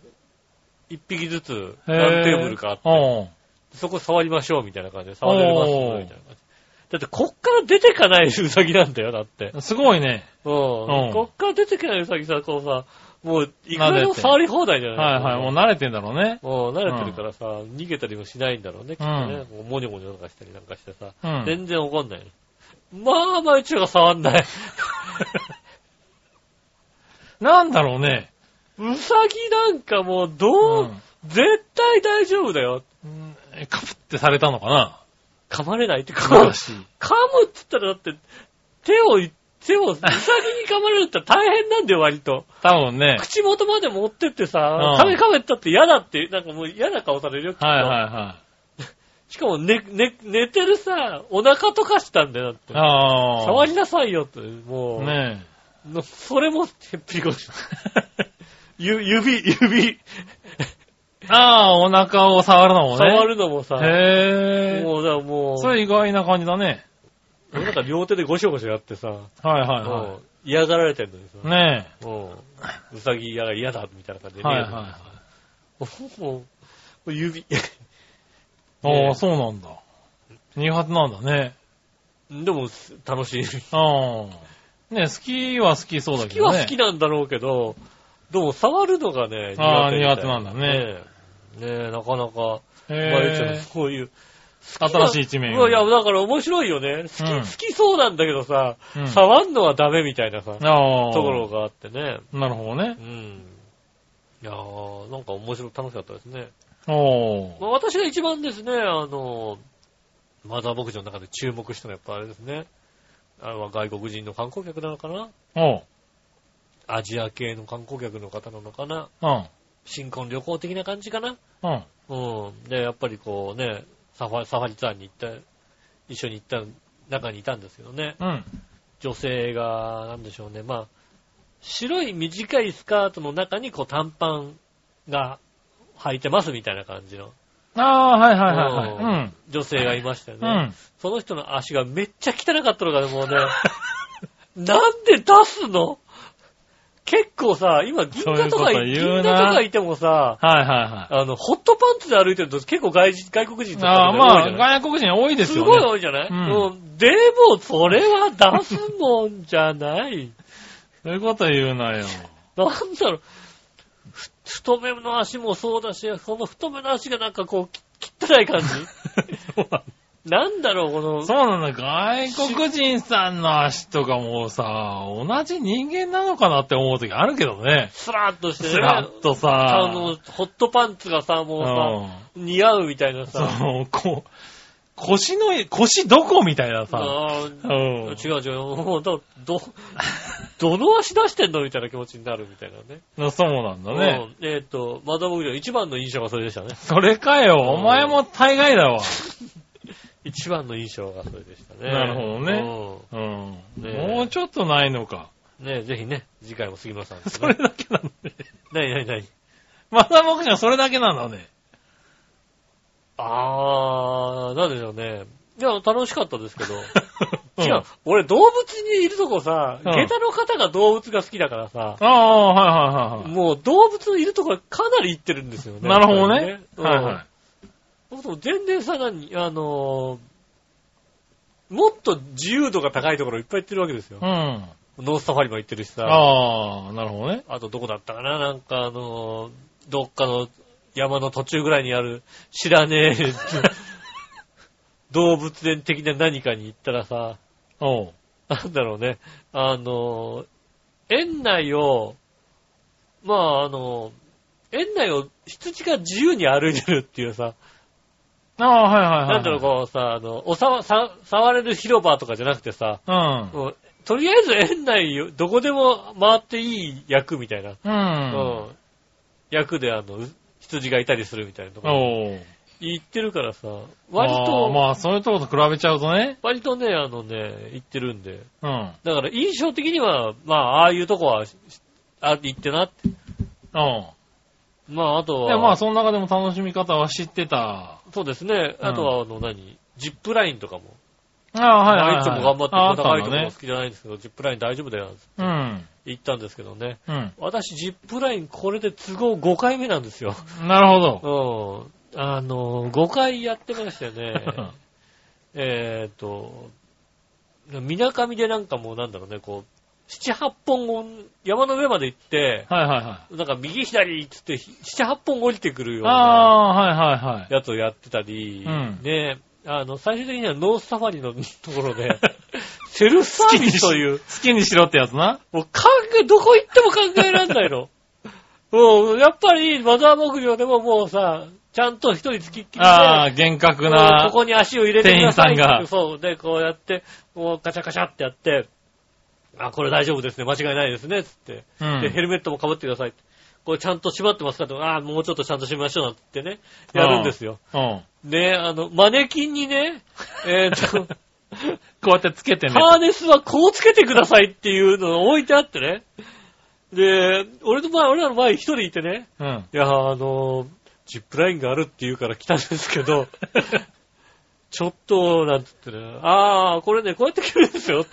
一匹ずつ何テーブルかあって。そこ触りましょうみたいな感じで、触れますおーみたいな感じで。だってこっから出てかないウサギなんだよ、だって。すごいね。うん。うんこっから出てかないウサギさ、こうさ、もう、いくらでも触り放題じゃないはいはい。もう慣れてんだろうね。もう慣れてるからさ、逃げたりもしないんだろうね、きっとね。もうモニョモニョとかしたりなんかしてさ。うん。全然怒んない。まあ、まあ、うちらが触んない。なんだろうね。うさぎなんかもう、どう、ん絶対大丈夫だよ。うんカプってされたのかな？噛まれないって、噛む、し。噛むって言ったらだって、手を、手を、うさぎに噛まれるって大変なんだよ、割と。多分ね。口元まで持ってってさうん、噛め噛めったって嫌だって、なんかもう嫌な顔されるよ、きっとはいはいは しかも寝、寝、寝てるさ、お腹とかしたんだよ、だってい。。ああ。触りなさいよって、もう。ねのそれも、へっぴり腰。ゆ指、指、え。ああ、お腹を触るのもね。触るのもさ、へえ。もう、だからもう、それ意外な感じだね。なんか両手でゴショゴショやってさ、はいはいはもう嫌がられてるのにさ、い。ねもう、うさぎ嫌が嫌だ、みたいな感じえ。で、はいはいはい。もう、もう指、あねあ、そうなんだ。苦手なんだね。でも、楽しい。ああ。ね好きは好きそうだ好きけどね。は好きなんだろうけど、でも触るのがね、あーみたい苦手なんだねねえ、ねえなかなか、へまあ言っちゃうえ。そういう、新しい一面いや、だから面白いよね。好き、うん好きそうなんだけどさ、うん触んのはダメみたいなさ。ところがあってね。なるほどねう。ん。いやー、なんか面白い、楽しかったですね。おー。まあ、私が一番ですね、あの、マザー牧場の中で注目したのはやっぱあれですね。あれは外国人の観光客なのかな。アジア系の観光客の方なのかなうん。新婚旅行的な感じかなうん。うん。で、やっぱりこうね、サファサファリツアーに行った、一緒に行った中にいたんですけどね。うん。女性が、なんでしょうね、まあ、白い短いスカートの中にこう短パンが履いてますみたいな感じのああ、はいはいはいうんはい。女性がいましたよね。うん。その人の足がめっちゃ汚かったのがね、もうね、なんで出すの？結構さ、今銀座とか、い銀とかいてもさ、はいはいはい。あの、ホットパンツで歩いてると結構外人外国人とかああ、多まあ、外国人多いですすよね。ごい多いじゃない、うんうんでも、それは出すもんじゃない。そういうこと言うなよ。なんだろう、ふ太めの足もそうだし、その太めの足がなんかこう、き汚い感じ？そうなんなんだろう、この、そうなんだ。外国人さんの足とかもさ、同じ人間なのかなって思う時あるけどね。スラッとしてね。スラッとあさ、の、ホットパンツがさ、もうさ、似合うみたいなうん。さ。そう、こう、腰の、腰どこみたいなさ。あうーん。違う違う。もうど、ど、どの足出してんのみたいな気持ちになるみたいなね。そうなんだね。うんえっ、と、マダボグ一番の印象がそれでしたね。それかよ。お前も大概だわ。一番の印象がそれでしたね。なるほどねううん。もうちょっとないのか。ん。ねぜひね、次回も杉村さんとね。それだけなのね。なになになにまだ僕にはそれだけなんだね。あー、なんでしょうね。いや、楽しかったですけど。う ん違う。俺、動物にいるとこさ、うん下駄の方が動物が好きだからさ、ああ、はいはいはいはい。もう動物のいるとこかなり行ってるんですよね。なるほどね。ぱりはいはい。うんそう全然さ、何、あのーもっと自由度が高いところいっぱい行ってるわけですよ。うん。ノースサファリも行ってるしさ。ああ、なるほどね。あとどこだったかななんかあのーどっかの山の途中ぐらいにある知らねえ 動物園的な何かに行ったらさ、おう。なんだろうね、あのー園内を、まああのー園内を羊が自由に歩いてるっていうさ、ああ、はいはいはい。なんだろう、こうさ、あの、おさわ、さ、触れる広場とかじゃなくてさ、うん。もうとりあえず園内をどこでも回っていい役みたいな、う。うんん役であの、う羊がいたりするみたいなとこおう。行ってるからさ、割あと、ーまあ、そういうとこと比べちゃうとね。割とね、あのね、行ってるんで。うん。だから印象的には、まあ、ああいうとこは、あ、行ってなって。うん。まあ、あとは、で、まあ、その中でも楽しみ方は知ってた。そうですね。あとは、あの、何？ジップラインとかも。ああ、はいはい、はい。まあいつも頑張って、高いとこ。ろ好きじゃないんですけど、ジップライン大丈夫だよ。うん。行ったんですけどね。うん。私、ジップラインこれで都合5回目なんですよ。なるほど。うん。あの、5回やってましたよね。えっと、みなかみでなんかもうなんだろうね、こう、七八本を山の上まで行って、はいはいはい。なんか右左っつって、七八本降りてくるようなああ、はいはいはい。やつをやってたり、うんね、あの、最終的にはノースサファリのところで、セルフサービスという、好きにしろってやつな。もう考え、どこ行っても考えらんないの。もう、やっぱり、マザー牧場でももうさ、ちゃんと一人付きっきりで、ああ、厳格こな。こに足を入れてください店員さんがそう。で、こうやって、こうカチャカチャってやって、あ、これ大丈夫ですね。間違いないですね。つって。うんで、ヘルメットも被ってください。これちゃんと閉まってますかと。あ、もうちょっとちゃんと閉めましょう。なんて言ってね。やるんですよ。うん。ね、あの、マネキンにね、えっ、と、こうやってつけてね。ハーネスはこうつけてくださいっていうのが置いてあってね。で、俺の前、俺らの前一人いてね、うん。いや、あの、ジップラインがあるって言うから来たんですけど、ちょっと、なんつってね、ああ、これね、こうやって来るんですよ。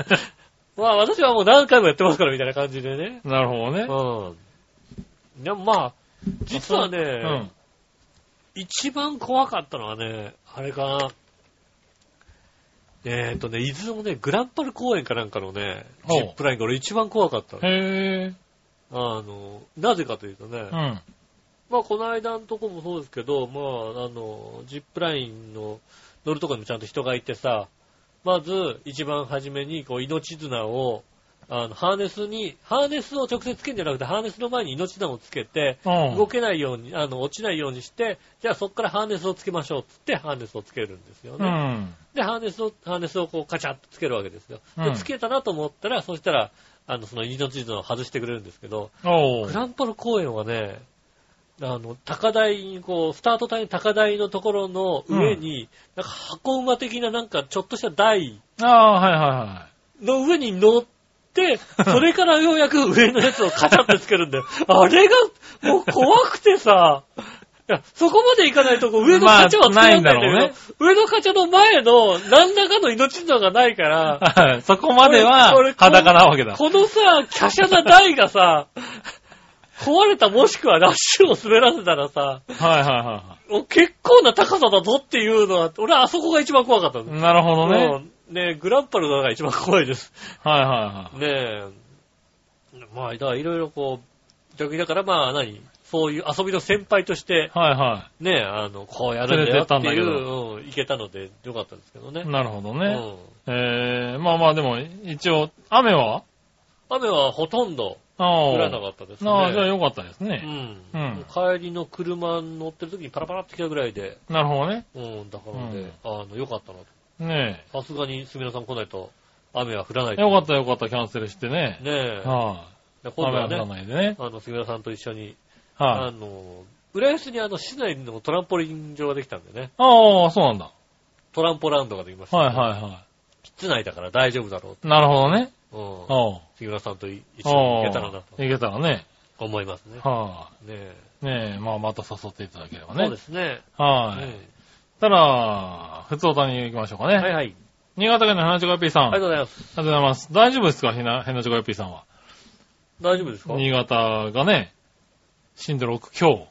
まあ、私はもう何回もやってますから、みたいな感じでね。なるほどね。うん。でもまあ、実はね、うん。一番怖かったのはね、あれかな。えっ、とね、伊豆のね、グランパル公園かなんかのね、ほうジップラインが俺一番怖かったの。へえ。あの、なぜかというとね、うん。まあこの間のとこもそうですけど、まああの、ジップラインの乗るとこにもちゃんと人がいてさ、まず一番初めにこう命綱を、あの、ハーネスに、ハーネスを直接つけるんじゃなくて、ハーネスの前に命綱をつけて、うん。動けないように、あの、落ちないようにして、じゃあそこからハーネスをつけましょうっつって、ハーネスをつけるんですようね。ん。で、ハーネスを、ハーネスをこうカチャッとつけるわけですよ。で、うんつけたなと思ったら、そしたら、あの、その命綱を外してくれるんですけど、おう。グランパル公園はね、あの、高台に、こう、スタート台の高台のところの上に、なんか箱馬的ななんかちょっとした台ああ、はいはいはい。の上に乗って、それからようやく上のやつをカチャってつけるんだよ。あれが、もう怖くてさ、いや、そこまで行かないと、こう上のカチャはつけられないんだけど、まあないんだろ上のカチャの前の何らかの命綱がないから、は いそこまでは裸なわけだ。このさ、華奢な台がさ、壊れたもしくはラッシュを滑らせたらさ、はいはいはお結構な高さだぞっていうのは、俺はあそこが一番怖かった。なるほどね。うんねグランパルが一番怖いです。はいはいはい。ねえ。まあ、だからいろいろこう、逆にだからまあ何？そういう遊びの先輩として、はいはねえ、あの、こうやるんだよって連れていったんだけどう、うん、いけたのでよかったんですけどね。い。なるほどね。うん。えー、まあまあでも、一応、雨は？雨はほとんど。降らなかったですね。ああ、じゃあよかったですうね。ん。うん帰りの車に乗ってる時にパラパラって来たぐらいで、で、なるほどね。うん、だからね、うんあの、よかったなと。ねさすがに、すみれさん来ないと、雨は降らないよかったよかった、キャンセルしてね。ねえ。はでい。雨は降ら今度はね、ないでね。あの、すみれさんと一緒に、はい。あの、浦安にあの、市内のトランポリン場ができたんでね、ああ、そうなんだ。トランポランドができました、はいはいは室内だから大丈夫だろい。なるほどね。う。うん。杉村さんと一緒に行けたらなといけたらね。思いますね。はねえ。い。ねえ、まあまた誘っていただければねそうで。すね。はい。うんただ、普通歌に行きましょうかね。はいはい。新潟県の花ちこよぴーさん。ありがとうございます。ありがとうございます。大丈夫ですか？ひな、へなちこよぴーさんは。大丈夫ですか？新潟がね、震度6強。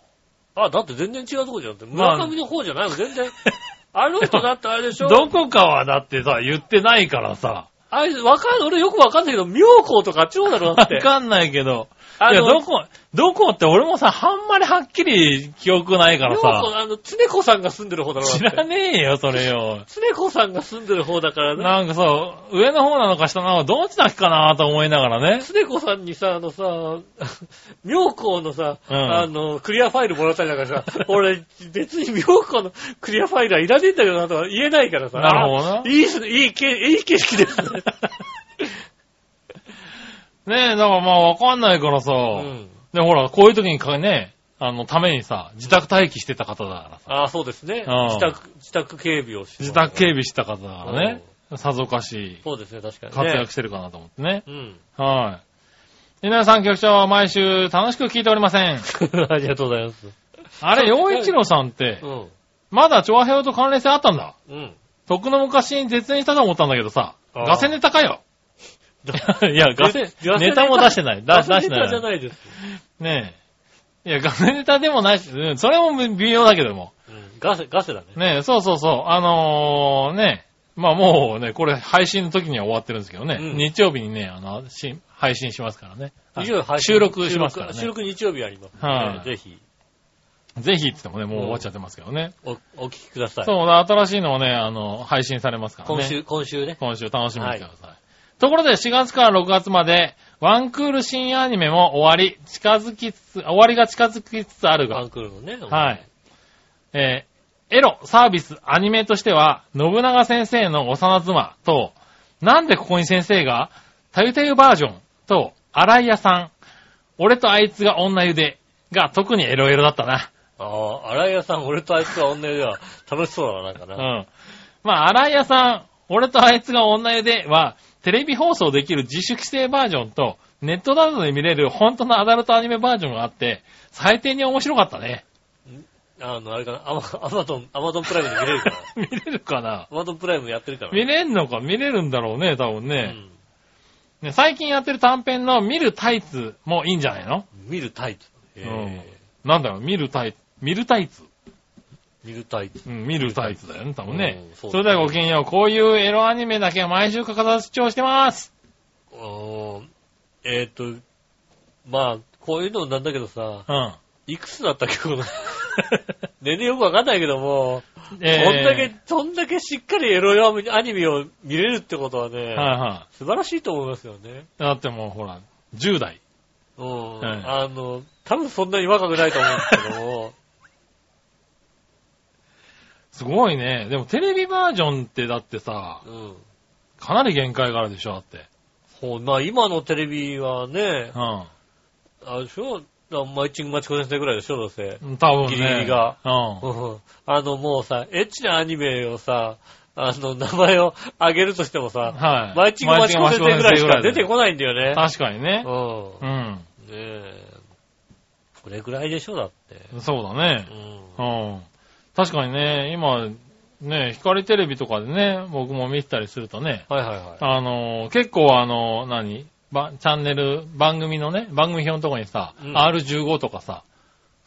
あ、だって全然違うとこじゃんって。まあ村上の方じゃないもん、全然。あの人だってあれでしょ？どこかはだってさ、言ってないからさ。あれ、わかん。俺よくわかんないけど、妙高とか超だろ、だわって。かんないけど。いや、あのどこ、どこって俺もさ、あんまりはっきり記憶ないからさ。あの、つねこさんが住んでる方だろ、知らねえよ、それよ。つねこさんが住んでる方だからね。なんかさ、上の方なのか下なのか、どっちだっけかなと思いながらね。つねこさんにさ、あのさ、妙高のさ、うんあの、クリアファイルもらったりだからさ、俺、別に妙高のクリアファイルはいらねえんだけどなとは言えないからさ。なるほどなあいいっすね、いいい景色ですね。ねえ、だからまあわかんないからさ。うん。で、ほら、こういう時にかね、あの、ためにさ、自宅待機してた方だからさ。ああ、そうですね。うん自宅、自宅警備をして自宅警備した方だからね。さぞかしそうですね、確かにね。活躍してるかなと思ってね。うん。はい。稲田さん局長は毎週楽しく聞いておりません。ありがとうございます。あれ、洋一郎さんってう、ん。まだ調和平と関連性あったんだ。うん。徳の昔に絶縁したと思ったんだけどさ、ガセネタかよ。いや、ガセ、ネタも出してない。出してセネタじゃない。ないです。ねえ。いや、ガセネタでもないし、うんそれも微妙だけども。うん。ガセ、ガセだね。ねえ、そうそうそう。あのー、ねまあもうね、これ配信の時には終わってるんですけどね。うん日曜日にね、あの、し配信しますからね。日曜日配信収録しますからね。収録日曜日ありますので、はいぜひ、ぜひって言ってもね、もう終わっちゃってますけどね。お、お聞きください。そうだ、新しいのもね、あの、配信されますからね。今週、今週ね。今週楽しみにしてください。ところで4月から6月まで、ワンクール深夜アニメも終わり、近づきつつ、終わりが近づきつつあるがワン、クールのね。はい。えーエロ、サービス、アニメとしては、信長先生の幼妻と、なんでここに先生が、たゆたゆバージョンと、荒井屋さん、俺とあいつが女湯で、が特にエロエロだったな。ああ、荒井屋さん、俺とあいつは女湯では楽しそうだな、なんかうな。ん。まあ、荒井屋さん、俺とあいつが女湯では、テレビ放送できる自主規制バージョンと、ネットなどで見れる本当のアダルトアニメバージョンがあって、最低に面白かったね。あの、あれかな、アマアマゾン、アマゾンプライムで見れるから。見れるかな？アマゾンプライムやってるから。見れんのか？見れるんだろうね、多分ね。うんね最近やってる短編の見るタイツもいいんじゃないの？見るタイツ。えうんなんだろう、見るタイツ？見るタイツ？見るタイツ。うん、見るタイツだよね、多分ねうん。そうそれではごきげんよう。こういうエロアニメだけは毎週欠かさず視聴してます。うーんえーっと、まあ、こういうのなんだけどさ、うん。いくつだったっけ、この？年齢よくわかんないけども、えーそんだけ、そんだけしっかりエロアニメを見れるってことはね、はいは素晴らしいと思いますよね。い。だってもうほら、10代。うん。はいあの、多分そんなに若くないと思うんですけども、すごいね。でもテレビバージョンってだってさ、うん。かなり限界があるでしょ、だって。そう、まあ今のテレビはね、うあれでしょ？マイチングマチコ先生ぐらいでしょどうせ。ん。多分ね。ギリギリがうん。う んあのもうさ、エッチなアニメをさ、あの、名前を挙げるとしてもさ、はい。マイチングマチコ先生ぐらいしか出てこないんだよね。確かにね。う。うんん。ねえ。これぐらいでしょだって。そうだねう。ん。うん。確かにね、今、ね、光テレビとかでね、僕も見てたりするとね、はいはいはい。あのー結構あのー何ばチャンネル、番組のね、番組表のとこにさ、うん R15 とかさ、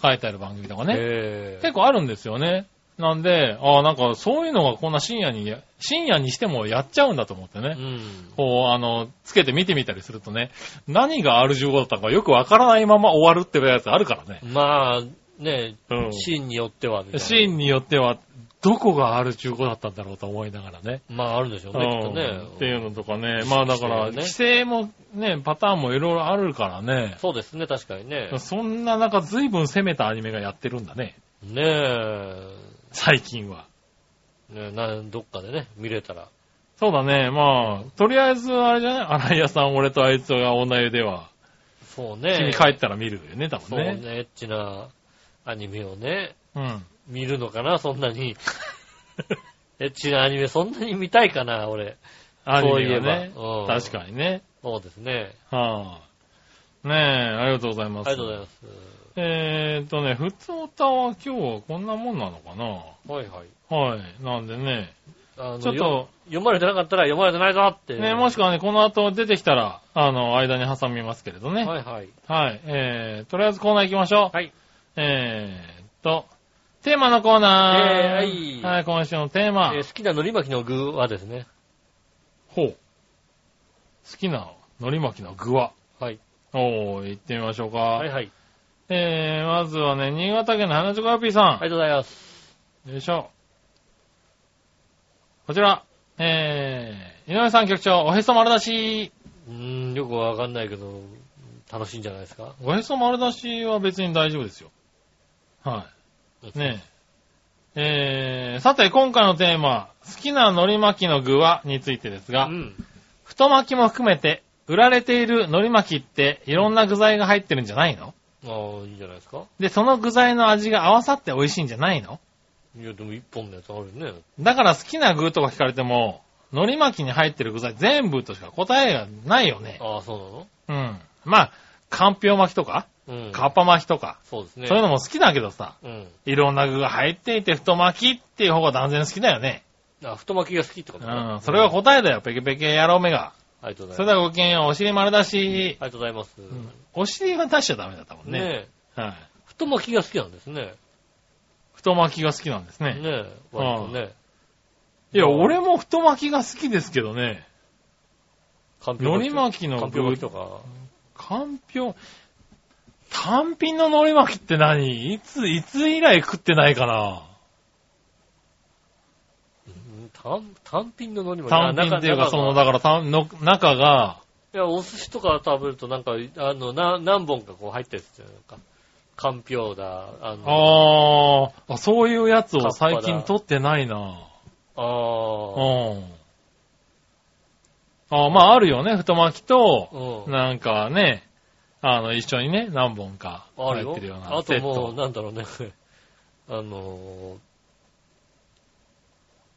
書いてある番組とかね、え結構あるんですよね。なんで、ああ、なんかそういうのがこんな深夜に、深夜にしてもやっちゃうんだと思ってね。うん。こう、あの、つけて見てみたりするとね、何が R15 だったかよくわからないまま終わるってやつあるからね。まあ、ねうんシーンによっては。シーンによっては、どこが R15 だったんだろうと思いながらね。まああるんでしょうね、きっとうんね。っていうのとかね。まあだから、規規制もね、パターンもいろいろあるからね。そうですね、確かにね。そんな中随分攻めたアニメがやってるんだね。ねえ。最近は。ねな、どっかでね、見れたら。そうだね。まあ、とりあえずあれじゃない？荒井屋さん、俺とあいつが女湯では、そうね。君帰ったら見るよね、多そう分ね。ね、エッチなアニメをね、うん。見るのかな、そんなに。エッチなアニメそんなに見たいかな、俺。アニメそういえばはね。うん確かにね。そうですね。はあ、ねえ、ありがとうございます。ありがとうございます。えーっとね、普通歌は今日はこんなもんなのかなはいはい。はい。なんでね、あのちょっと、読まれてなかったら読まれてないぞって。ね、もしくはね、この後出てきたら、あの、間に挟みますけれどね。はいはい。はい。えー、とりあえずコーナー行きましょう。はい。えーっと、テーマのコーナー。えーはいはい、今週のテーマ。えー好きな海苔巻きの具はですね。ほう。好きな海苔巻きの具ははい。おー、行ってみましょうか。はいはい。えー、まずはね、新潟県の花チョコヨッピーさん。ありがとうございます。よいしょ。こちら、えー、井上さん局長、おへそ丸出し。うーん、よくわかんないけど、楽しいんじゃないですか？おへそ丸出しは別に大丈夫ですよ。はい。ねえ。えー、さて、今回のテーマ、好きな海苔巻きの具はについてですが、うん。太巻きも含めて、売られている海苔巻きっていろんな具材が入ってるんじゃないの？ああ、いいんじゃないですか。で、その具材の味が合わさって美味しいんじゃないの？いや、でも一本のやつあるよね。だから好きな具とか聞かれても、海苔巻きに入ってる具材全部としか答えがないよね。ああ、そううん。まあ、かんぴょう巻きとか、なのうん。かっぱ巻きとか、そうですね。そういうのも好きだけどさ、うん。いろんな具が入っていて太巻きっていう方が断然好きだよね。あ、太巻きが好きってこうとねん。それが答えだよ、ペケペケ野郎めが。ありがとうござそいます。れではごきげんよう、お尻丸出し。ありがとうございます。うんお尻は出しちゃダメだったもんね。ねえ。はい。太巻きが好きなんですね。太巻きが好きなんですね。ねえ。割とね。いや、俺も太巻きが好きですけどね。かんぴょう巻きのかんぴょう巻きとか。かんぴょう、単品の海苔巻きって何？いつ、いつ以来食ってないかな？うん単単品の海苔巻き。単品っていうか、その、だかから単の、中が、いや、お寿司とか食べるとなんか、あの、な、何本かこう入ってるじゃないか。かんぴょうだ、あの、あー。あ、そういうやつを最近取ってないな。あうーん。ああ、まああるよね、太巻きと、うん。なんかね、あの、一緒にね、何本か入ってるようなあセッともう、ト。なんだろうね。あの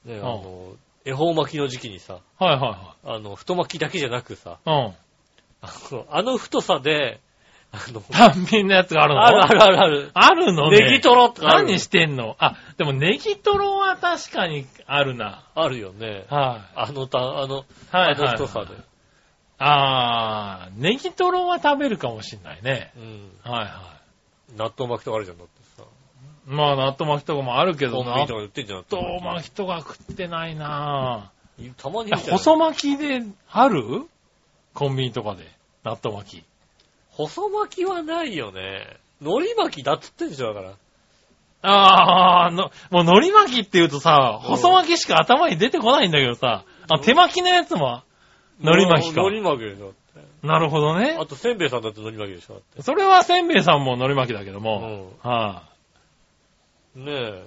ー、ね、あの、恵方巻きの時期にさ、はいはあの、太巻きだけじゃなくさ、いはい。うん。あのあの太さで、あの、単品のやつがあるの？あるあるあるある。あるの？ね。ネギトロとか何してんの？あ、でもネギトロは確かにあるな。あるよね。はい、あのた、あの、はい。あのはい太さで。あー、ネギトロは食べるかもしんないね。うん。はいは納豆巻きとかあるじゃん、だってさ。い。まあ、納豆巻きとかもあるけど、納コンビニとかで売ってんじゃん。豆巻きとか食ってないなたまにぁ。見たよ細巻きである？コンビニとかで。納豆巻き。細巻きはないよね。海苔巻きだっつってんでしょ、だから。あー、の、もう海苔巻きって言うとさ、うん細巻きしか頭に出てこないんだけどさ、あ、手巻きのやつも、海苔巻きか海苔巻きでしょ。なるほどねあ。と、せんべいさんだって海苔巻きでしょ。それはせんべいさんも海苔巻きだけどうも、ん。はねえ。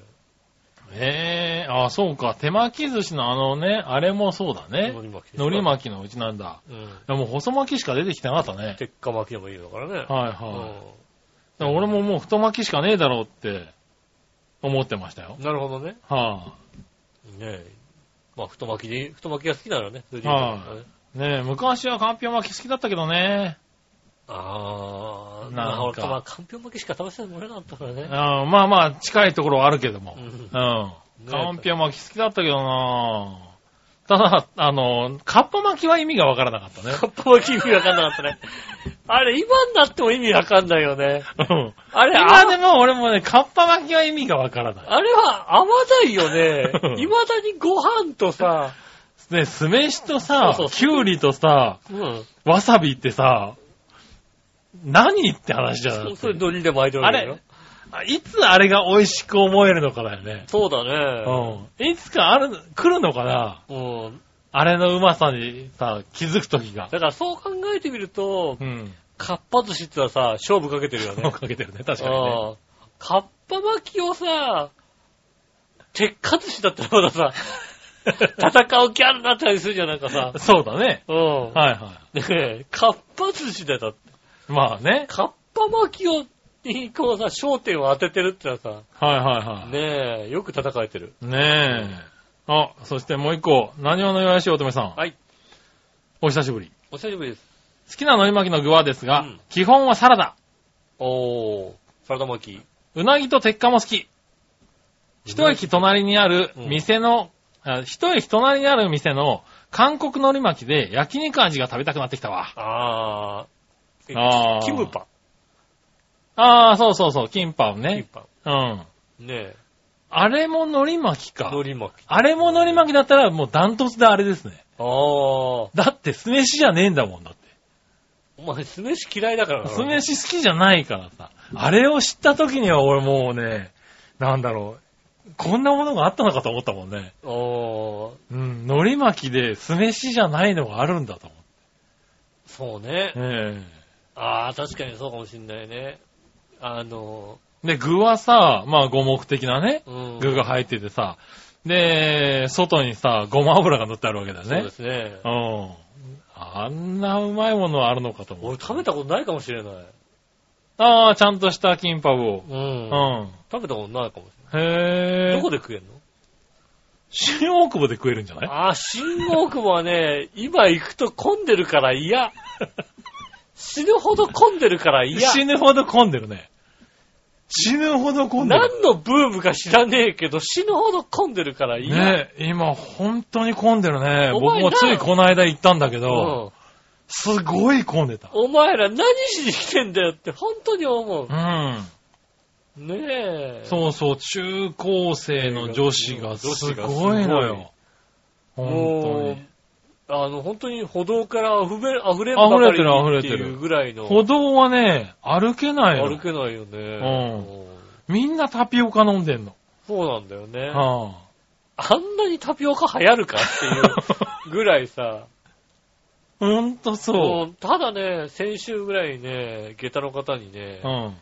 い、えー、あ、そうか、手巻き寿司のあのね、あれもそうだね。海苔巻き。海苔巻きのうちなんだ。うん。いやもう細巻きしか出てきてなかったね。鉄火巻きでもいいのからね。はいはい。だからう俺ももう太巻きしかねえだろうって思ってましたよ。ん。なるほどね。はねえ。まあ、太巻きでいい、太巻きが好きならね。はいんだけどねえ、昔はかんぴょう巻き好きだったけどね。あー、なんかまあ、俺まあ、かんぴょう巻きしか食べさせてもらえなかったからね。うん、まあまあ、近いところはあるけども。ううんかんぴょう巻き好きだったけどなただ、あの、かっぱ巻きは意味がわからなかったね。かっぱ巻き意味わかんなかったね。あれ、今になっても意味わかんないよね。うん。あれ、今であも俺もね、かっぱ巻きは意味がわからない。あれは合わないよねう。ん未だにご飯とさ、ね、酢飯とさそうそう、きゅうりとさ、うん。わさびってさ、何って話じゃん。それ海苔で巻いてるけだよれ。あいつあれが美味しく思えるのかだよね。そうだね。うん。いつかある、来るのかなうん。あれのうまさにさ、気づくときが。だからそう考えてみるとう、ん。かっぱ寿司ってのはさ、勝負かけてるよね。かけてるね、確かにね。うんかっぱ巻きをさ、鉄火寿司だったらまださ、戦う気あるなって感じするじゃん、なんかさ。そうだね。うん。はいはねえ、かっぱ寿司だよ、だって。い。まあね。かっぱ巻きを、にこうさ、焦点を当ててるってのはさ、はいはいはい。ねえ、よく戦えてる。ねえ。あ、そしてもう一個、何話のよやしおとめさん。はい。お久しぶり。お久しぶりです。好きな海苔巻きの具はですが、うん基本はサラダ。おー、サラダ巻き。うなぎと鉄火も好き。一駅隣にある店の、あ一駅隣にある店の韓国海苔巻きで焼肉味が食べたくなってきたわ。あー、えあーキムパ。ああ、そうそうそう、キンパをキムね。パ。うん。ねえ、あれも海苔巻きか。海苔巻き。あれも海苔巻きだったらもうダントツであれですね。あー、だって酢飯じゃねえんだもんだって。お前酢飯嫌いだからな。酢飯好きじゃないからさ。あれを知った時には俺もうね、なんだろう。こんなものがあったのかと思ったもんね。おー、うん、海苔巻きで酢飯じゃないのがあるんだと思そうね。って。えあー、確かにそうかもしんないね。あのえで、具はさ、まあ五目的なね、うん。具が入っててさ、で、外にさ、ごま油が塗ってあるわけだよねそうで。すね。うん。あんなうまいものあるのかと思う。俺食べたことないかもしれない。ああ、ちゃんとしたキンパブを。う。うんん。食べたことないかもしへれない。え。どこで食えんの？新大久保で食えるんじゃない？あー、新大久保はね、今行くと混んでるから嫌。死ぬほど混んでるから嫌。死ぬほど混んでるね。死ぬほど混んでる。何のブームか知らねえけど、死ぬほど混んでるから嫌。ね今本当に混んでるね。お前僕もついこの間行ったんだけうど、ん。すごい混んでた。お前ら何しに来てんだよって本当に思うう。ん。ねえ。そうそう、中高生の女子がすごいのよ。本もう、あの、本当に歩道から溢れ、溢れん溢れてるばか溢れてるっていうぐらいの。当に。歩道はね、歩けないの歩。けないよね。うんみんなタピオカ飲んでんの。そうなんだよね。はあんなにタピオカ流行るかっていうぐらいさ。あ、ほんとそもうただね、先週ぐらいにね、下駄の方にねう。う、ん。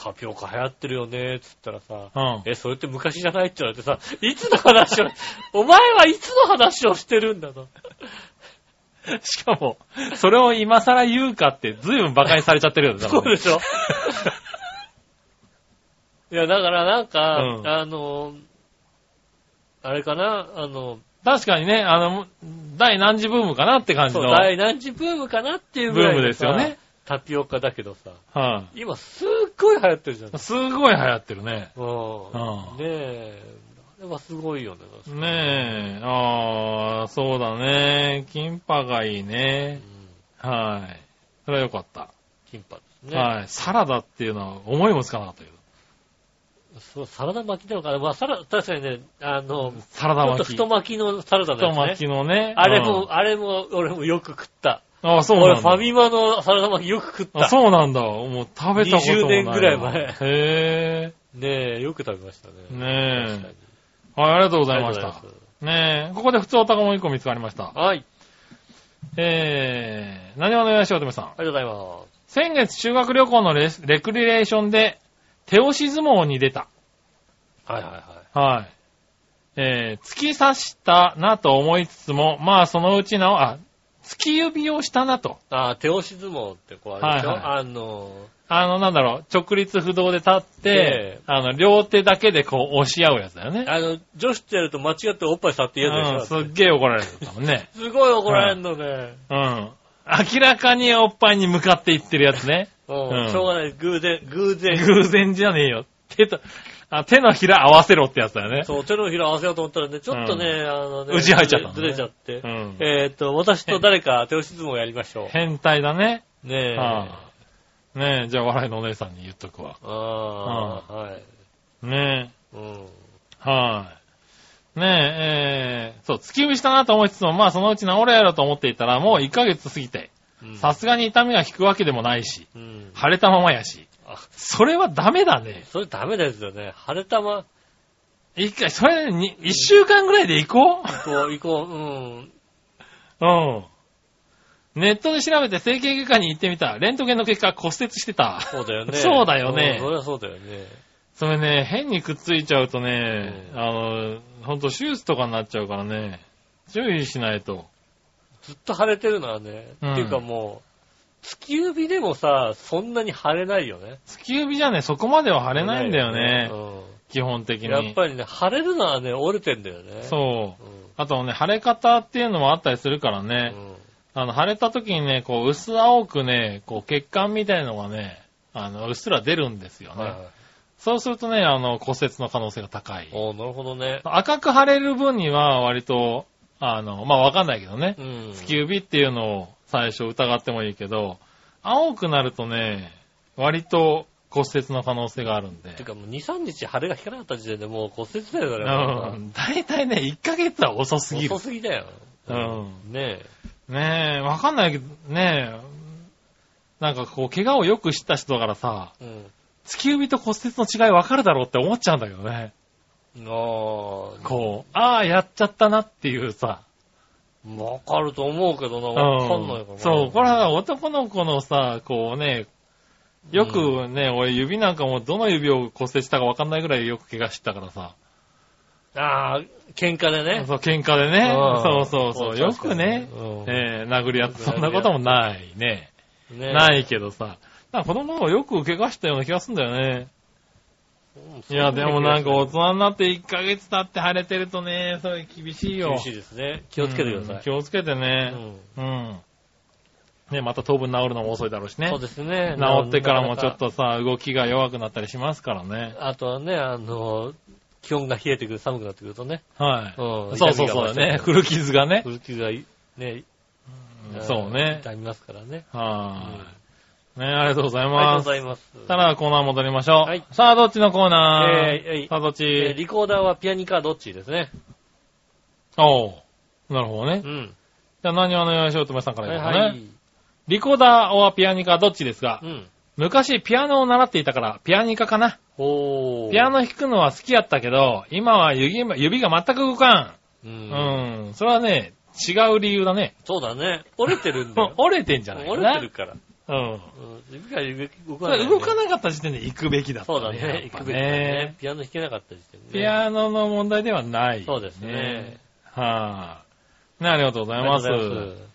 タピオカ流行ってるよね、つったらさ、うん。え、それって昔じゃないって言われてさ、いつの話を、お前はいつの話をしてるんだと。しかも、それを今更言うかって随分馬鹿にされちゃってるよね。そうでしょ いや、だからなんか、うんあの、あれかな、あの、確かにね、あの、第何次ブームかなって感じそう、の。第何次ブームかなっていうぐらいのブームですよね。タピオカだけどさ、は今すっごい流行ってるじゃんい。。すごい流行ってるね。うん。うんねえ、あれはすごいよね。ねえ、ああ、そうだね。キンパがいいうね。ん。はい。それはよかった。キンパですね。はい。サラダっていうのは思いもつかなかったけど。そう、サラダ巻きなのかなまあ、サラ、確かにね、あの、サラダ巻き。ちょっと太巻きのサラダだ太よね。巻きのね。あれも、うんあれも、俺もよく食った。あそう俺、なんだ。ファミマのサラダ巻きよく食った。あ、そうなんだ。もう食べたこともないわ。20年ぐらい前へねえ、よく食べましたね。え。ね確かにえ。はい、ありがとうございましたありがとうござい。ねえ、ここで普通おたかも1個見つかりました。ますはい。えー、何をお願いしよう、とめさん。ありがとうございま先月修学旅行のレスレクリレーションで手押し相撲に出た。す。はいはいはい。はい。えー、突き刺したなと思いつつも、まあそのうちの、あ、突き指をしたなと。あ、手押し相撲ってこうあれでしょ、はいはあの、あの、なんだろう、直立不動で立ってええ、あの、両手だけでこう押し合うやつだよね。あの、女子ってやると間違っておっぱい触って嫌でしょ、うん、すっげえ怒られる多分ね。すごい怒られんのね。うん。明らかにおっぱいに向かっていってるやつね。うん、うんしょうがない。偶然、偶然。偶然じゃねえよ。手と、あ手のひら合わせろってやつだよね。そう、手のひら合わせようと思ったらね、ちょっとね、あのね、うち入っちゃったのねずれちゃって。うん。えーっと、私と誰か手押し相撲やりましょ変態だね。う。ねえ。はねえ、じゃあ笑いのお姉さんに言っとくわ。ああ、はい。ねうん。え、はい。ねえ、えー、そう、突き指したなと思いつつも、まあそのうち治れやろと思っていたら、もう1ヶ月過ぎて、うんさすがに痛みが引くわけでもないし、うん。腫れたままやし。あ、それはダメだね。それダメですよね。晴れたま、一回、それに、一週間ぐらいで行こ行こう、行こう、うん。ううん。ネットで調べて整形外科に行ってみた。レントゲンの結果骨折してた。そうだよね。そうだよねんそりゃそうだよね。それね、変にくっついちゃうとね、うんあの、ほんと手術とかになっちゃうからね、注意しないと。ずっと腫れてるのはね、うんっていうかもう、突き指でもさ、そんなに腫れないよね。突き指じゃね、そこまでは腫れないんだよね。う基本的に。ん。やっぱりね、腫れるのはね、折れてんだよね。そう。うん。あとね、腫れ方っていうのもあったりするからね、うんあの、腫れた時にね、こう、薄青くね、こう、血管みたいのがね、あの、うっすら出るんですよね。はいはい。そうするとね、あの、骨折の可能性が高い。おーなるほどね。赤く腫れる分には割と、あの、まあ、わかんないけどねう。ん。突き指っていうのを最初疑ってもいいけど、青くなるとね、割と骨折の可能性があるんでて。かもう2、3日腫れが引かなかった時点でもう骨折だよ、うだん。大体ね、1ヶ月は遅すぎる遅。すぎだよ。うん。ねねえ、わかんないけど、ねえ、なんかこう、怪我をよく知った人だからさ、え。うん。突き指と骨折の違いわかるだろうって思っちゃうんだけどね。ああ、こう、ああ、やっちゃったなっていうさ。わかると思うけどな、うんわかんないかな。そう、これは男の子のさ、こうね、よくね、俺指なんかもどの指を骨折したかわかんないぐらいよく怪我したからさ。ああ、喧嘩でね。そう、喧嘩でね。うんそうそうそう。よくね、うんえー殴り合って、そんなこともないね。ねないけどさ。なんか子供の頃よく怪我したような気がするんだよね。いや、でもなんか大人になって1ヶ月経って腫れてるとね、それ厳しいよ。厳しいですね。気をつけてください。うん気をつけてね。うん。ね、また当分治るのも遅いだろうしねそう。ですね。治ってからもちょっとさ、動きが弱くなったりしますからね。あとはね、あの、気温が冷えてくる、寒くなってくるとね。はい。うんそうそうそうね。古傷がね。古傷がいね、そうね。痛みますからね。はい。ね、ありがとうございありがとうます。ございます。たらコーナー戻りましょう。はいさあ、どっちのコーナー、えーえいさあ、どっち、えーリコーダーはピアニカどっちですね。おう。なるほどねう。ん。じゃあ何話のよしおとめさんからはいいこうかね。はい。リコーダーはピアニカどっちですがう、ん。昔ピアノを習っていたからピアニカかな。おー。ピアノ弾くのは好きやったけど、今は指指が全く動かう。ん。うんん。それはね、違う理由だね。そうだね。折れてるんだよ。折れてんじゃないか折な。れてるから。うん。動そかない、れ動かなかった時点で行くべきだったそうだね。行くべきだね。ピアノ弾けなかった時点でね。ピアノの問題ではない。そうですね。はい、ね、ありがとうございます。ありがとうございます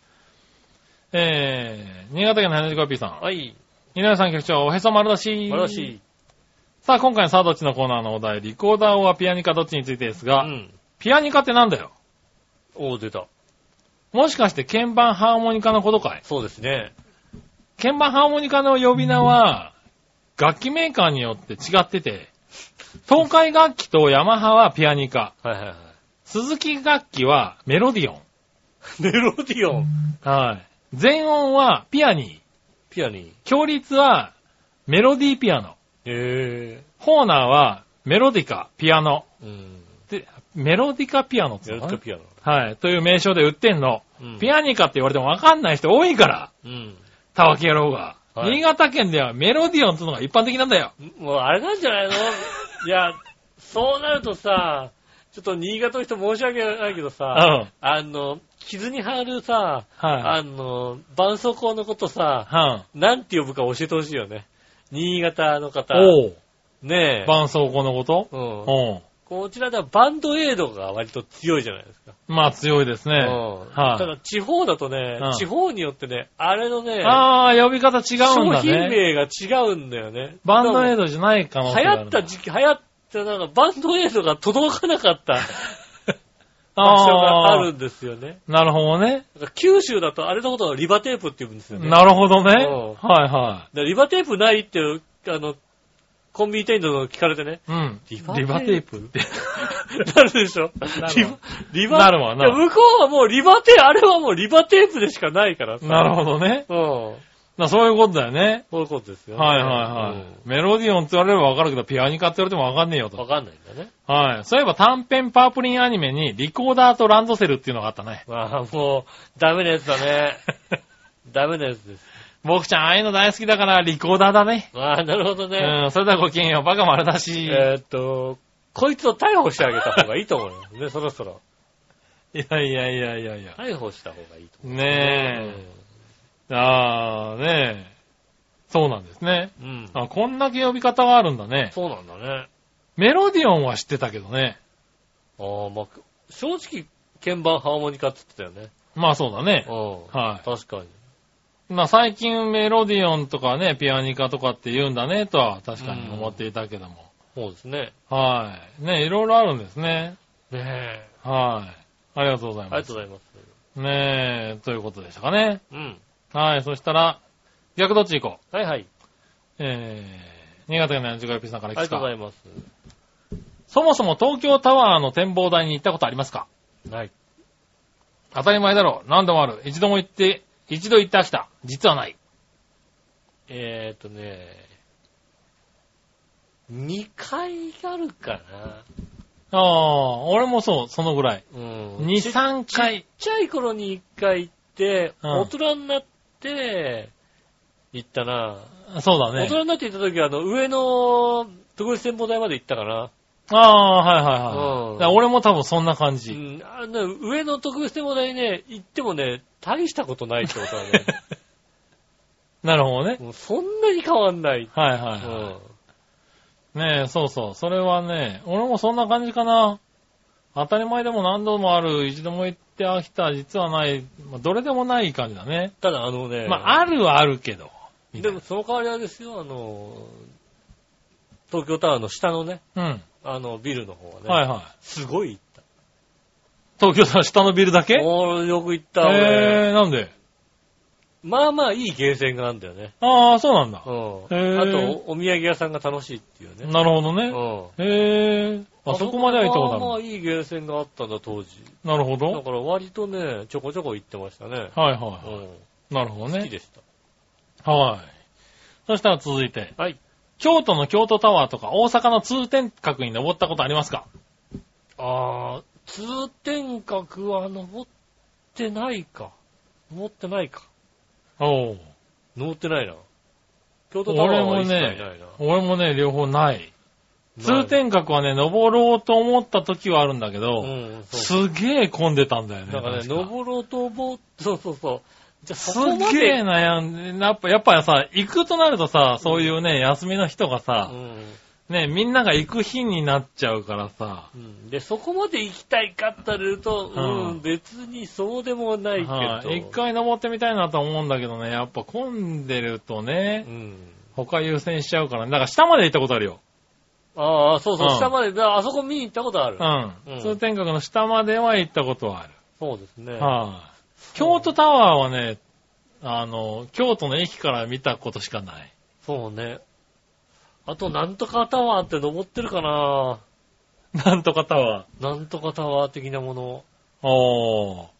えー、新潟県の花コピーさん。はい。皆さん局長、おへそ丸出し。素晴らしい。さあ、今回のさあどっちのコーナーのお題、リコーダーはピアニカどっちについてですが、うん。ピアニカってなんだよおー、出た。もしかして鍵盤ハーモニカのことかい？そうですね。鍵盤ハーモニカの呼び名は、楽器メーカーによって違ってて、東海楽器とヤマハはピアニカ、はいはいはい。鈴木楽器はメロディオン。メロディオン。はい。全音はピアニー。ピアニー。強率はメロディーピアノ。へホーナーはメロディカ、ピアノ。うん。で、メロディカピアノってメロディカピアノ。なはい。という名称で売ってんの。うんピアニカって言われてもわかんない人多いから。うん。たわけ野郎が。はい新潟県ではメロディオンっていうのが一般的なんだよ。もうあれなんじゃないの？いや、そうなるとさ、ちょっと新潟の人申し訳ないけどうん。さ、はあの、傷に貼るさ、い。あの、絆創膏のことさ、はなんて呼ぶか教えてほしいよね。新潟の方。おう。ねえ。絆創膏のこと？うん。おう。こちらではバンドエイドが割と強いじゃないですか。まあ強いですね。うん。はいただ地方だとね、うん地方によってね、あれのね、ああ、呼び方違うんだ商品ね。名が違うんだよね。バンドエイドドじゃない可能性流があるんだ。行った時期、流行った、なんかバンドエイドが届かなかった 場あ所があーるんですよね。なるほどね。だから九州だとあれのことをリバテープって言うんですよね。なるほどね。うんはいはでリバテープないって、あの、コンビニ店員の聞かれてね。い。うん。リリババテープ？って。なるでしょ？リバ、リバなるわな向こうはもうリバテー、あれはもうリバテープでしかないからさ。なるほどね。ど。うん。なそういうことだよね。そういうことですよね。はいはいはい。メロディオンって言われればわかるけど、ピアニカって言われてもわかんねえようん。わと。かんないんだね。はい。そういえば短編パープリンアニメにリコーダーとランドセルっていうのがあったね。まあもう、ダメなやつだね。ダメなやつです。僕ちゃん、ああいうの大好きだからリコーダーだね。ああ、なるほどね。うん、それではごきげんよう。バカ丸だし。えーっと、こいつを逮捕してあげた方がいいと思うよね、そろそろ。いやいやいやいやいや。逮捕した方がいいと思う。ねえ。ああ、ねえ。そうなんですね。うん。うん。あ、こんだけ呼び方があるんだね。そうなんだね。メロディオンは知ってたけどね。ああ、まあ、正直、鍵盤ハーモニカって言ってたよね。まあそうだね。うん。はい確かに。まあ最近メロディオンとかね、ピアニカとかって言うんだねとは確かに思っていたけども。そうですね。はい。ねいろいろあるんですね。ねえ。はい。ありがとうございあります。がとうございます。ねえ、ということでしたかね。うん。はい。そしたら、逆どっち行こう。はいはい。えー、新潟県のやんじがよぴさんからありがとうございます。そもそも東京タワーの展望台に行ったことありますか？はい。当たり前だろう。何度もある。一度も行って、一度行って飽きた。実はない。えーっとね、2回あるかああ、俺もそう、そのぐらい。な。うん。2、ち3回。ちっちゃい頃に1回行って、うん大人になって、行ったな。そうだね。大人になって行った時は、あの、上の特別展望台まで行ったかな。ああ、はいはいはい。うん俺も多分そんな感うじ。ん。あの、上の特別展望台ね、行ってもね、大したことないってことはね、なるほどね。もうそんなに変わんない。はいはういはん。い。ねえ、そうそう。それはね、俺もそんな感じかな。当たり前でも何度もある、一度も行って飽きた、実はない、まあ、どれでもない感じだね。ただあのね、まあ、あるはあるけど。みたいなでもその代わりあれですよ、あの、東京タワーの下のね、うん。あの、ビルの方はね、はいはい。すごい行っ東京タワー下のビルだけ？た。おー、よく行った、え俺。ー、なんで？まあまあいいゲーセンがあるんだよね。ああ、そうなんだう。ん。あと、お土産屋さんが楽しいっていうね。なるほどね。うん。へえ。あそこまでは行ったことある。まあまあいいゲーセンがあったんだ、当時。なるほだど。から割とね、ちょこちょこ行ってましたね。はいうん。はい。なるほどね。好きでした。はい。そしたら続いて、はい。京都の京都タワーとか大阪の通天閣に登ったことありますか？あー、通天閣は登っってないか。登ってないか。おう登ってないな。京都タワー俺もは一切ないねな。、俺もね、両方ない。通天閣はね、登ろうと思った時はあるんだけど、うん、そう。すげえ混んでたんだよね。だからね、登ろうと思う、そうそうそう。じゃあすそこまげえで、悩んで、やっぱ、やっぱさ、行くとなるとさ、そういうね、休みの人がうさ、んね、みんなが行く日になっちゃうからさ、うんで、そこまで行きたいかって言われると、うんうん、別にそうでもないけど。はい一回登ってみたいなと思うんだけどね、やっぱ混んでるとねう、ん。他優先しちゃうからね。だから下まで行ったことあるよ。ああ、そうそう、うん下まで、だあそこ見に行ったことある。うん。うん通天閣の下までは行ったことはある。そうですね。はい。京都タワーはね、あの、京都の駅から見たことしかない。そうね。あと、なんとかタワーって登ってるかななんとかタワなんとかタワー的なもの。ー。あー。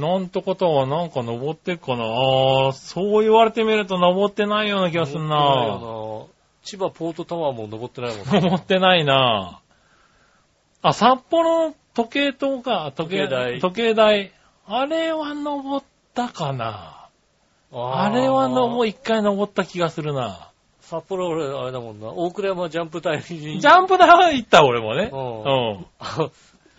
なんとかタワーなんか登ってっかなあー、そう言われてみると登ってないような気がするなないよな千葉ポートタワーも登ってないもんね。登ってないなあ、札幌時計塔か、時計台時計台。あれは登ったかなあれはのもう一回登った気がするな。札幌俺、あれだもんな。大倉山ジャンプ台に。ジャンプ台は行った俺もね。ううん。あ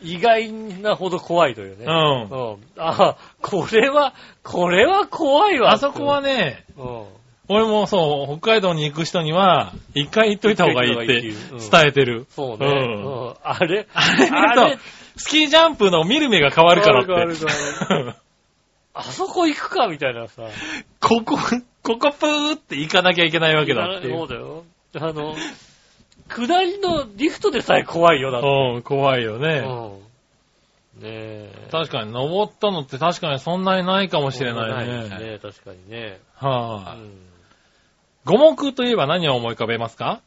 意外なほど怖いというね。うん。うん。あ、これは、これは怖いわ。あそこはね、うん。俺もそう、北海道に行く人には、一回行っといた方がいいって行っといた方がいいっていううん伝えてる。そうね。ううんん。あれ、あれと、スキージャンプの見る目が変わるからって。変わる変わるあそこ行くかみたいなさ。ここ、ここプーって行かなきゃいけないわけだっていそうう。だよ。あの、下りのリフトでさえ怖いよ、だって。うん、怖いよね。うん。ねえ。確かに登ったのって確かにそんなにないかもしれないね。ですね。確かにね。うはい、ん。五目といえば何を思い浮かべますか？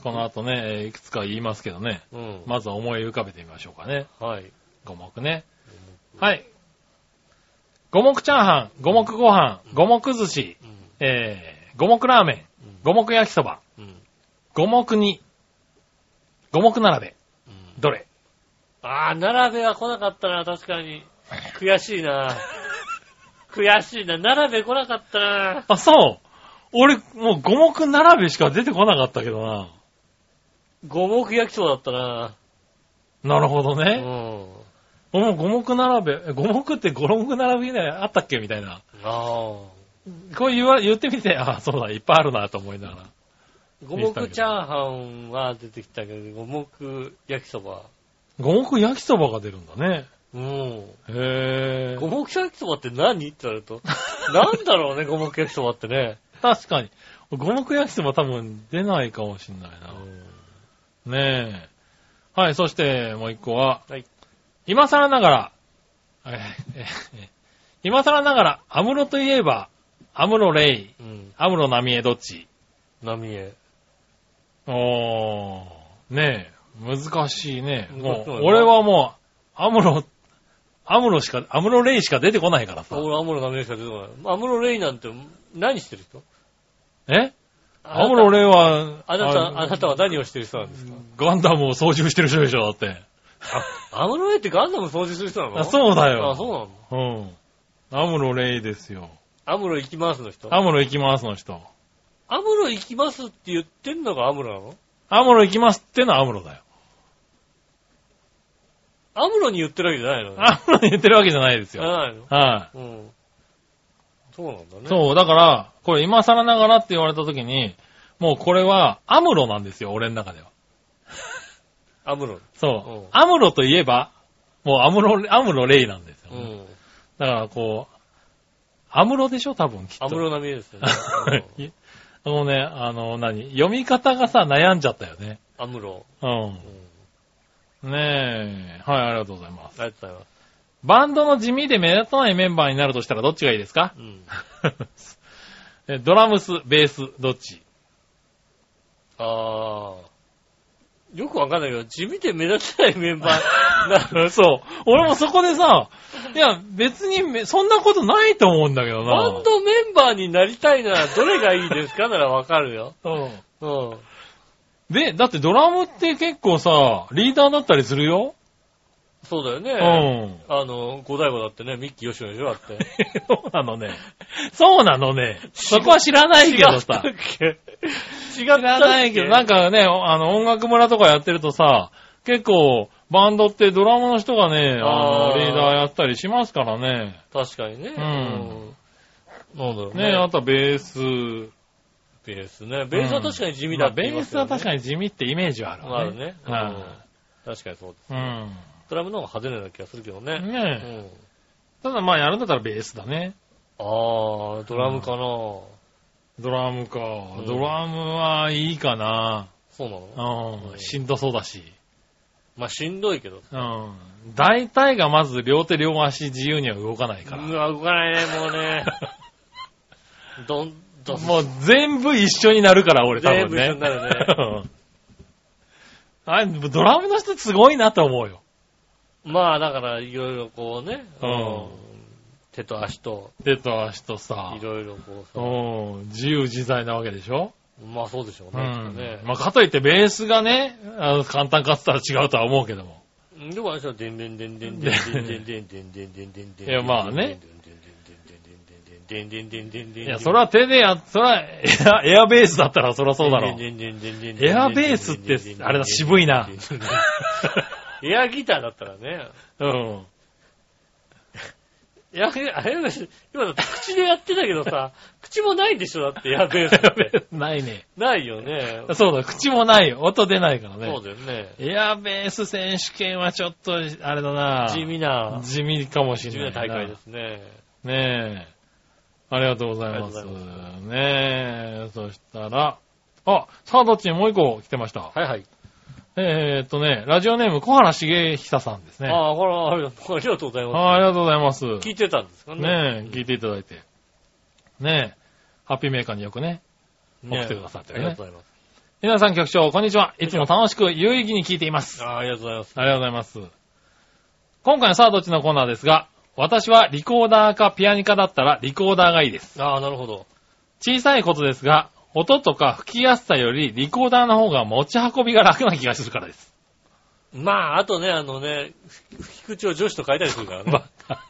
この後ね、いくつか言いますけどね。うん。まずは思い浮かべてみましょうかね。はい。五目ね。はい。五目チャーハン、五目ご飯、五目寿司、うん。えー、五目ラーメン、うん五目焼きそば、うん。五目煮、五目並べ。うんどれ？ああ、並べは来なかったな、確かに。悔しいな。悔しいな。並べ来なかったな。あ、そう。俺、もう五目並べしか出てこなかったけどな。五目焼きそばだったな。なるほどうね。ん。俺も五目並べ、え五目って五目並べねあったっけ？みたいな。ああ。こう言わ、言ってみて、あ、そうだ、いっぱいあるなと思いながら。五目チャーハンは出てきたけど、五目焼きそば。五目焼きそばが出るんだね。うん。へ五目焼きそばって何？って言われると。なんだろうね、五目焼きそばってね。ー。確かに。五目焼きそば多分出ないかもしんないな。ねえ。はい、そしてもう一個は、はい今更ながら、今更ながら、アムロといえば、アムロレイ、うん。アムロナミエどっち？波江。おー、ねえ、難しいね。もう俺はもう、アムロ、アムロしか、アムロレイしか出てこないからさ。俺、アムロ波江しか出てこない。アムロレイなんて何してる人？え？アムロレイは、あなた、ああなたは何をしてる人なんですか？ガンダムを操縦してる人でしょ、だって。アムロレイってガンダム掃除する人なの？あそうだよ。あ、そうなの？うん。アムロレイですよ。アムロ行きますの人？アムロ行きますの人。アムロ行きますって言ってんのがアムロなの？アムロ行きますってのはアムロだよ。アムロに言ってるわけじゃないの？ね。アムロに言ってるわけじゃないですじゃよ。ないの？はうん。そうなんだね。い。そう、だから、これ今更ながらって言われた時に、もうこれはアムロなんですよ、俺の中では。アムロ。そう。うんアムロといえば、もうアムロ、アムロレイなんですよ、ねうん。だからこう、アムロでしょ多分きっと。アムロ並みですよね。うんいあのね、あの、何読み方がさ、悩んじゃったよね。アムロ。ううん。ん。ねえ。はい、ありがとうございます。ありがとうございます。バンドの地味で目立たないメンバーになるとしたらどっちがいいですか？うん。えドラムス、ベース、どっち？ああ。よくわかんないけど、地味で目立たないメンバーな、そう。俺もそこでさ、いや、別にめそんなことないと思うんだけどな。バンドメンバーになりたいならどれがいいですかならわかるよ。うん。うん。で、だってドラムって結構さ、リーダーだったりするよそうだよね。うん。あの、五大悟だってね、ミッキー吉野でしょだって。そうなのね。そうなのね。そこは知らないけどさ。知らないけど、なんかね、あの、音楽村とかやってるとさ、結構、バンドってドラムの人がね、ああーの、リーダーやったりしますからね。確かにね。んうん。なんだろうね。ね、あとはベース。ベースね。ベースは確かに地味だまあベって言いますよね。ースは確かに地味ってイメージはあるわあるね。うんは確かにそうです。い。うん。ドラムの方が派手なような気がするけどね。うねん。ただまあやるんだったらベースだね。あー、ドラムかなドラムかう。んドラムはいいかな。そうなの？うん。しんどそうだし。まあしんどいけど。うん。大体がまず両手両足自由には動かないから。うわ、動かないね、もうね。どん、どん、もう全部一緒になるから、俺多分ね。全部一緒になるねうん あれ、ドラムの人すごいなと思うよ。まあだからいろいろこうね、うん手と足と、手と足とさい。ろいろこうさ、うん。自由自在なわけでしょ？まあそうでしょううね。きっとねん。まあ、かといってベースがね、あの簡単かって言ったら違うとは思うけども。でもあれでしょ、でんでんでんでんでんでんでんでんでんでんでんでんでんでん。いやまあね。でんでんでんでんでん。いや、それは手でや、それはエア、エアベースだったらそりゃそうだろエアベースってあれだ渋いな。エアギターだったらね。うん。エア、あれ今だって口でやってたけどさ、口もないでしょ、だってエアベースって。ないね。ないよね。そうだ、口もないよ。音出ないからね。そうだよね。エアベース選手権はちょっと、あれだな地味な、地味かもし地れないな。味な大会ですね。ねえ。ありがとうございます。ありがとうございねえ。そしたら、あ、さあどっちにもう一個来てました。はいはい。えーっとね、ラジオネーム小原茂久さんですね。ああ、ほら、ありがとうありがとうございあまありがとうございます。す。聞いてたんですかね。ねえ、聞いていただいて。ねえ、ハッピーメーカーによくね。ね送ってくださってあねりがとうございます。皆さん局長、こんにちは。いつも楽しく有意義に聞いています。ああ、ありがとうございます。ありがとうございます。今回のさあどっちのコーナーですが、私はリコーダーかピアニカだったらリコーダーがいいです。ああ、なるほど。小さいことですが、音とか吹きやすさよりリコーダーの方が持ち運びが楽な気がするからです。まあ、あとね、あのね、吹き口を女子と書いたりするからね。バカ。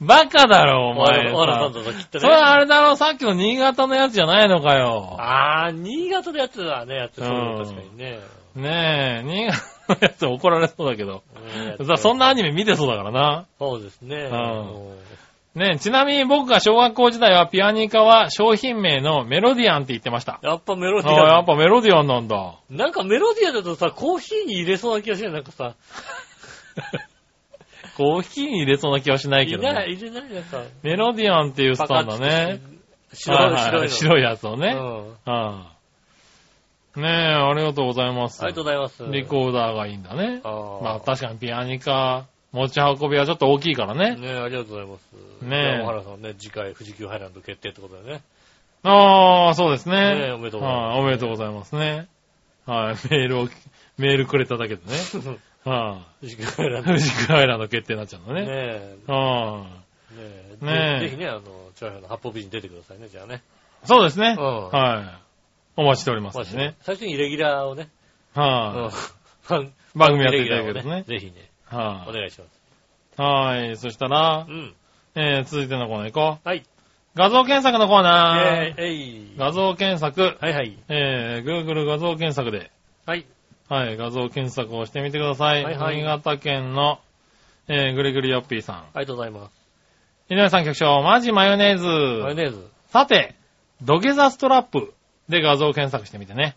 バカだろ、おお前前、おらさんさ。とかきっとね。それはあれだろ、さっきの新潟のやつじゃないのかよ。ああ、新潟でやってたね、やってそううん確かにね。ねえ、新潟のやつ怒られそうだけど。そんなアニメ見てそうだからな。そうですね。んうんねえ、ちなみに僕が小学校時代はピアニカは商品名のメロディアンって言ってました。やっぱメロディああ、やアっぱメロディアンなんだ。ン。なんかメロディアンだとさ、コーヒーに入れそうな気がするなんかさ。コーヒーに入れそうな気はしないけど入れない、ね。入れないなんか。メロディアンって言ってたんだね。白い、白いの。白いやつをね。うんああねえ、ありがとうございます。ありがとうございます。リコーダーがいいんだね。あーまあ確かにピアニカ、持ち運びはちょっと大きいからね。ねありがとうございます。ねえ小原さんね、次回富士急ハイランド決定ってことだよね。ああ、そうですね。ねえおめでとうございますはいおめでとうございますね。はい、メールを、メールくれただけでね。は富士急ハイラい。ンド。富士クアイランド決定になっちゃうのねね。え。はねえ。ねえぜぜひね、あの、チャーハンの八方美人出てくださいね、じゃあね。い。そうですね。うんはい。お待ちしておりますね。最初にイレギュラーをね。うんはい。番組やっていただけるとね。ぜひね、はお願いします。い。はい。そしたらう、ん。えー、続いてのコーナー行こう。はい。画像検索のコーナー。えー、えい。画像検索。はいはい。えー、Google 画像検索で、はい。はい、画像検索をしてみてください。はいはい新潟県の、えー、ぐりぐりよっぴーさん。ありがとうございます。井上さん局長、マジマヨネーズ。マヨネーズ。さて、土下座ストラップで画像検索してみてね。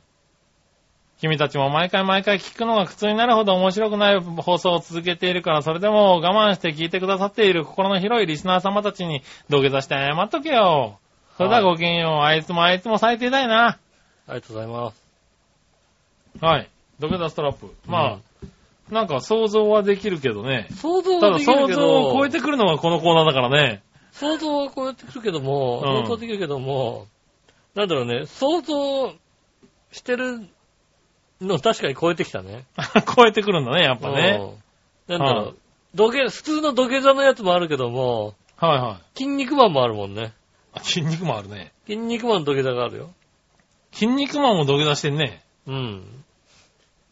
君たちも毎回毎回聞くのが苦痛になるほど面白くない放送を続けているから、それでも我慢して聞いてくださっている心の広いリスナー様たちに土下座して謝っとけよ。それではごきげんよう。あいつもあいつも最低だよな。ありがとうございます。はい。土下座ストラップ。まあ、なんか想像はできるけどね。想像ただはできるけ想像をど、超えてくるのがこのコーナーだからね。想像は超えてくるけども、うん想像できるけども、なんだろうね、想像してるの確かに超えてきたね。超えてくるんだね、やっぱね。うん。なんだろはう、土下、普通の土下座のやつもあるけども、はいは筋肉マンもあるもんね。い。筋肉マンあるね。筋肉マンの土下座があるよ。筋肉マンも土下座してんね。うん。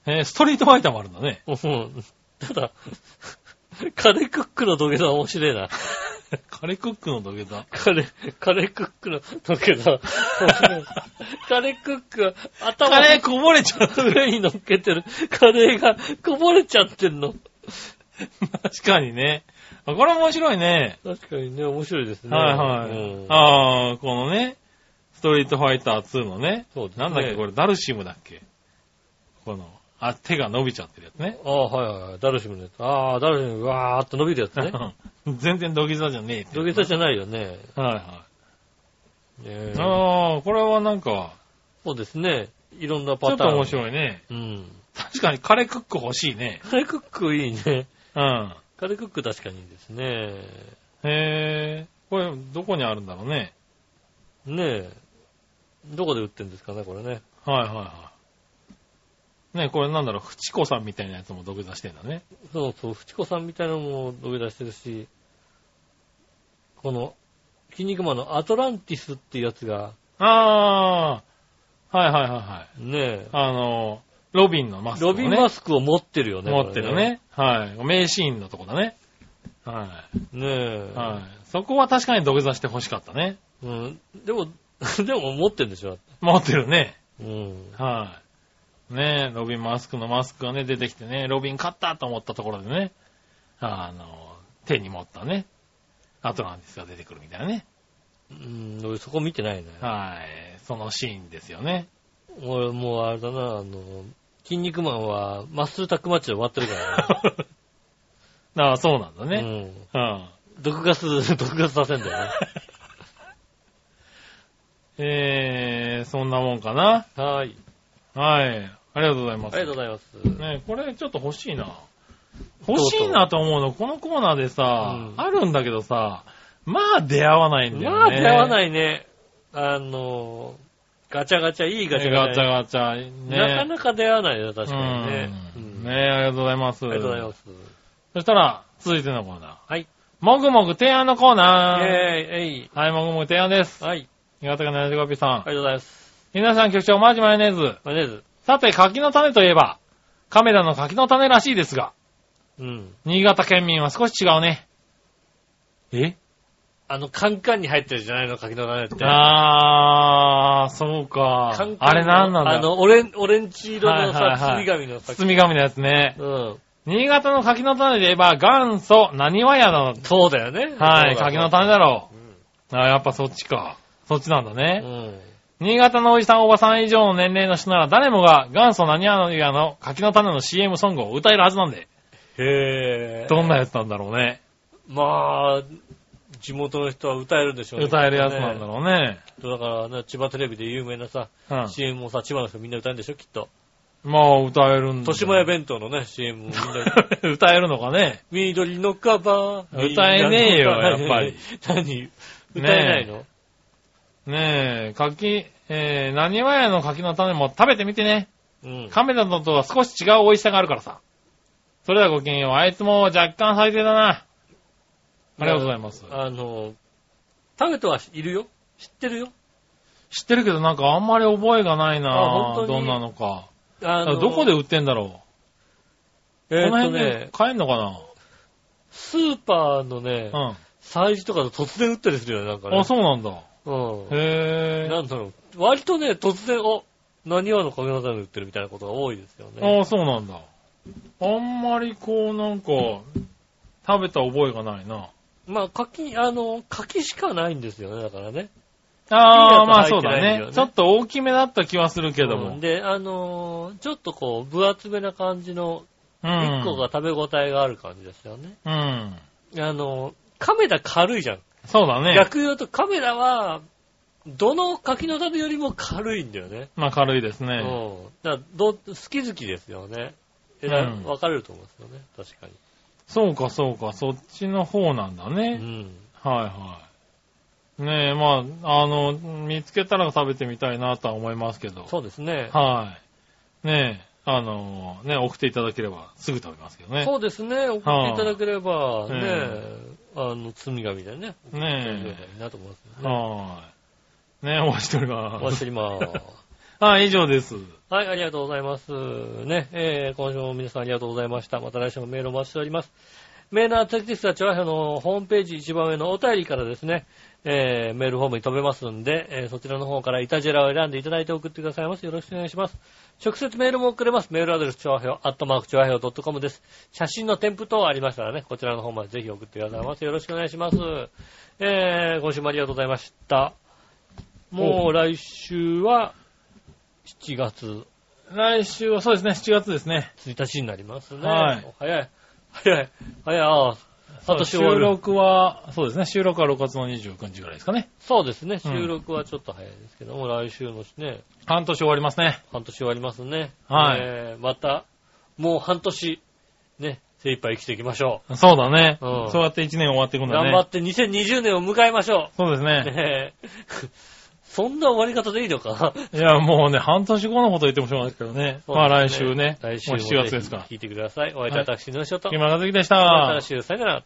えーストリートファイターもあるんだね。うんただ、カレークックの土下座は面白いな。カレークックの土下座。カレー、カレークックの土下座。カレークックが頭カレーこぼれちゃう。の上に乗っけてるカレーがこぼれちゃってんの。確かにね。あこれ面白いね。確かにね、面白いですね。はいはい。うんああ、このね、ストリートファイター2のね。そうねなんだっけ、これ、ダルシムだっけこの、あ、手が伸びちゃってるやつね。ああ、はいはいはい。ダルシムのやつ。ああ、ダルシム、うわーっと伸びるやつね。全然土下座じゃねえって。土下座じゃないよね。はいはねい。ああ、これはなんか、そうですね。いろんなちょパターン。っと面白いね。うん。確かにカレークック欲しいね。カレークックいいね。うん。カレークック確かにいいですね。へえ。これ、どこにあるんだろうね。ねえ。どこで売ってんですかね、これね。はいはいはい。ねこれなんだろう、フチコさんみたいなやつも土下座してんだね。そうそう、フチコさんみたいなのも土下座してるし、この、筋肉マンのアトランティスっていうやつが、ああ、はいはいはいはい。ねえ、あの、ロビンのマスク、ね。ロビンマスクを持ってるよね。持ってるね。はい。名シーンのとこだね。はこれね。ねえ。い。はい。そこは確かに土下座して欲しかったね。うん。でも、でも持ってるんでしょ。持ってるね。うん。はい。ねロビンマスクのマスクがね、出てきてね、ロビン勝ったと思ったところでね、あの、手に持ったね、アトランティスが出てくるみたいなね。うん、俺そこ見てないね。はい。そのシーンですよね。俺もうあれだな、あの、筋肉マンはマッスルタックマッチで終わってるから ああ、そうなんだね。ね。うん。うん。毒ガス、毒ガスさせんだよね。えー、そんなもんかな。はい。はい。ありがとうございます。ありがとうございます。ねこれちょっと欲しいな。欲しいなと思うの、このコーナーでさ、うんあるんだけどさ、まあ出会わないんだよね。まあ出会わい。ないね。あの、ガチャガチャ、いいガチャガチャガチャ。ガチャ、ね。なかなか出会わないよ、確かにね。ううんんねありがとうございます。ありがとうございます。そしたら、続いてのコーナー。はい。もぐもぐ提案のコーイナー。ェーイ、えい。はい、もぐもぐ提案です。はい。新潟県のやじこぴさん。ありがとうございます。皆さん局長、マジマヨネーズ。マヨネーズ。さて、柿の種といえば、カメラの柿の種らしいですが、うん。新潟県民は少し違うね。え？あの、カンカンに入ってるじゃないの、柿の種って。あー、そうかカン。カンのあれなんなんだ？あの、オレン、オレンジ色のはいははい包み紙のさ。包み紙のやつね。うん。新潟の柿の種で言えば、元祖、何はやだ。そうだよね。はい、柿の種だろうう。あーやっぱそっちか。そっちなんだん。ね。うん。新潟のおじさんおばさん以上の年齢の人なら誰もが元祖何々やの柿の種の CM ソングを歌えるはずなんで。へぇどんなやつなんだろうね。まあ、地元の人は歌えるでしょうね。歌えるやつなんだろうね。う。だからね、千葉テレビで有名なさ、うん。CM もさ、千葉の人みんな歌えるんでしょ、きっと。まあ、歌えるんだ。豊島屋弁当のね、CM もみんな、歌えるのかね。緑のカバー。歌えねえよやっぱり。何？歌えないの？ねえ、柿、えー、何はやの柿の種も食べてみてね。うん。カメラのとは少し違う美味しさがあるからさ。それではごきげんよう。あいつも若干最低だな。ありがとうございます。あの、食べてはいるよ。知ってるよ。知ってるけどなんかあんまり覚えがないあな本当に？どんなのか。あのどこで売ってんだろう、えーっとこの辺でね、買えんのかスーパーのね、な催事とかで突然売ったりするよね、なんかうん。ね。あ、そうなんだ。うん。へなんだろう。割とね、突然、お、何話の影の種売ってるみたいなことが多いですよぇね。ああ、そうなんだ。あんまりこうなんか、食べた覚えがないな。まあ、柿、あの、柿しかないんですよね、だからね。ああ、まあそうだね。ねちょっと大きめだった気はするけどもうん。で、あのーちょっとこう、分厚めな感じの、うん。1個が食べ応えがある感じですよね。うん。あのーカメラ軽いじゃん。そうだね。逆言うとカメラは、どの柿の種よりも軽いんだよね。まあ軽いですね。うん。だからどう、好き好きですよね。えらうん分かれると思うんですよね。確かに。そうかそうか、そっちの方なんだうね。ん。はいはい。ねえ、まあ、あの、見つけたら食べてみたいなとは思いますけど。そうですね。はい。ねえ、あの、ね、送っていただければすぐ食べますけどね。そうですね。送っていただければ、あね、えあの、包み紙でね。送っていただければいいなと思いますよね。はい。ねえ、お待ちしておりおます。待ちしております。はい、以上です。はい、ありがとうございます。ね、えー、今週も皆さんありがとうございました。また来週もメールお待ちしております。メールの宛先ですが、チョアヘのホームページ一番上のお便りからですね、えー、メールフォームに飛べますんで、えー、そちらの方からイタジェラを選んでいただいて送ってくださいます。よろしくお願いします。直接メールも送れます。メールアドレス、チョアヘオ、アットマークチョアヘオ .com です。写真の添付等ありましたらね、こちらの方までぜひ送ってくださいます。よろしくお願いします。えー、今週もありがとうございました。もう来週は、7月来週はそうですね、7月ですね。1日になりますね。はい早い。早い。早い。ああ、半年終わ収る。録は、そうですね、収録は6月の29日ぐらいですかね。そうですね。収録はちょっと早いですけども、来週のね、半年終わりますね。半年終わりますね。はいえーまた、もう半年、ね、精一杯生きていきましょそうだね。うんそうやって1年終わっていくう。んだね。頑張って2020年を迎えましょう。そうですね。ねえ そんな終わり方でいいのかいや、もうね、半年後のこと言ってもしょうがないですけどね。まあ来週ね。来週もう7月ですから。聞いてください。お会いいたい私の仕事。木村和樹でしまたた来。週、さよなら。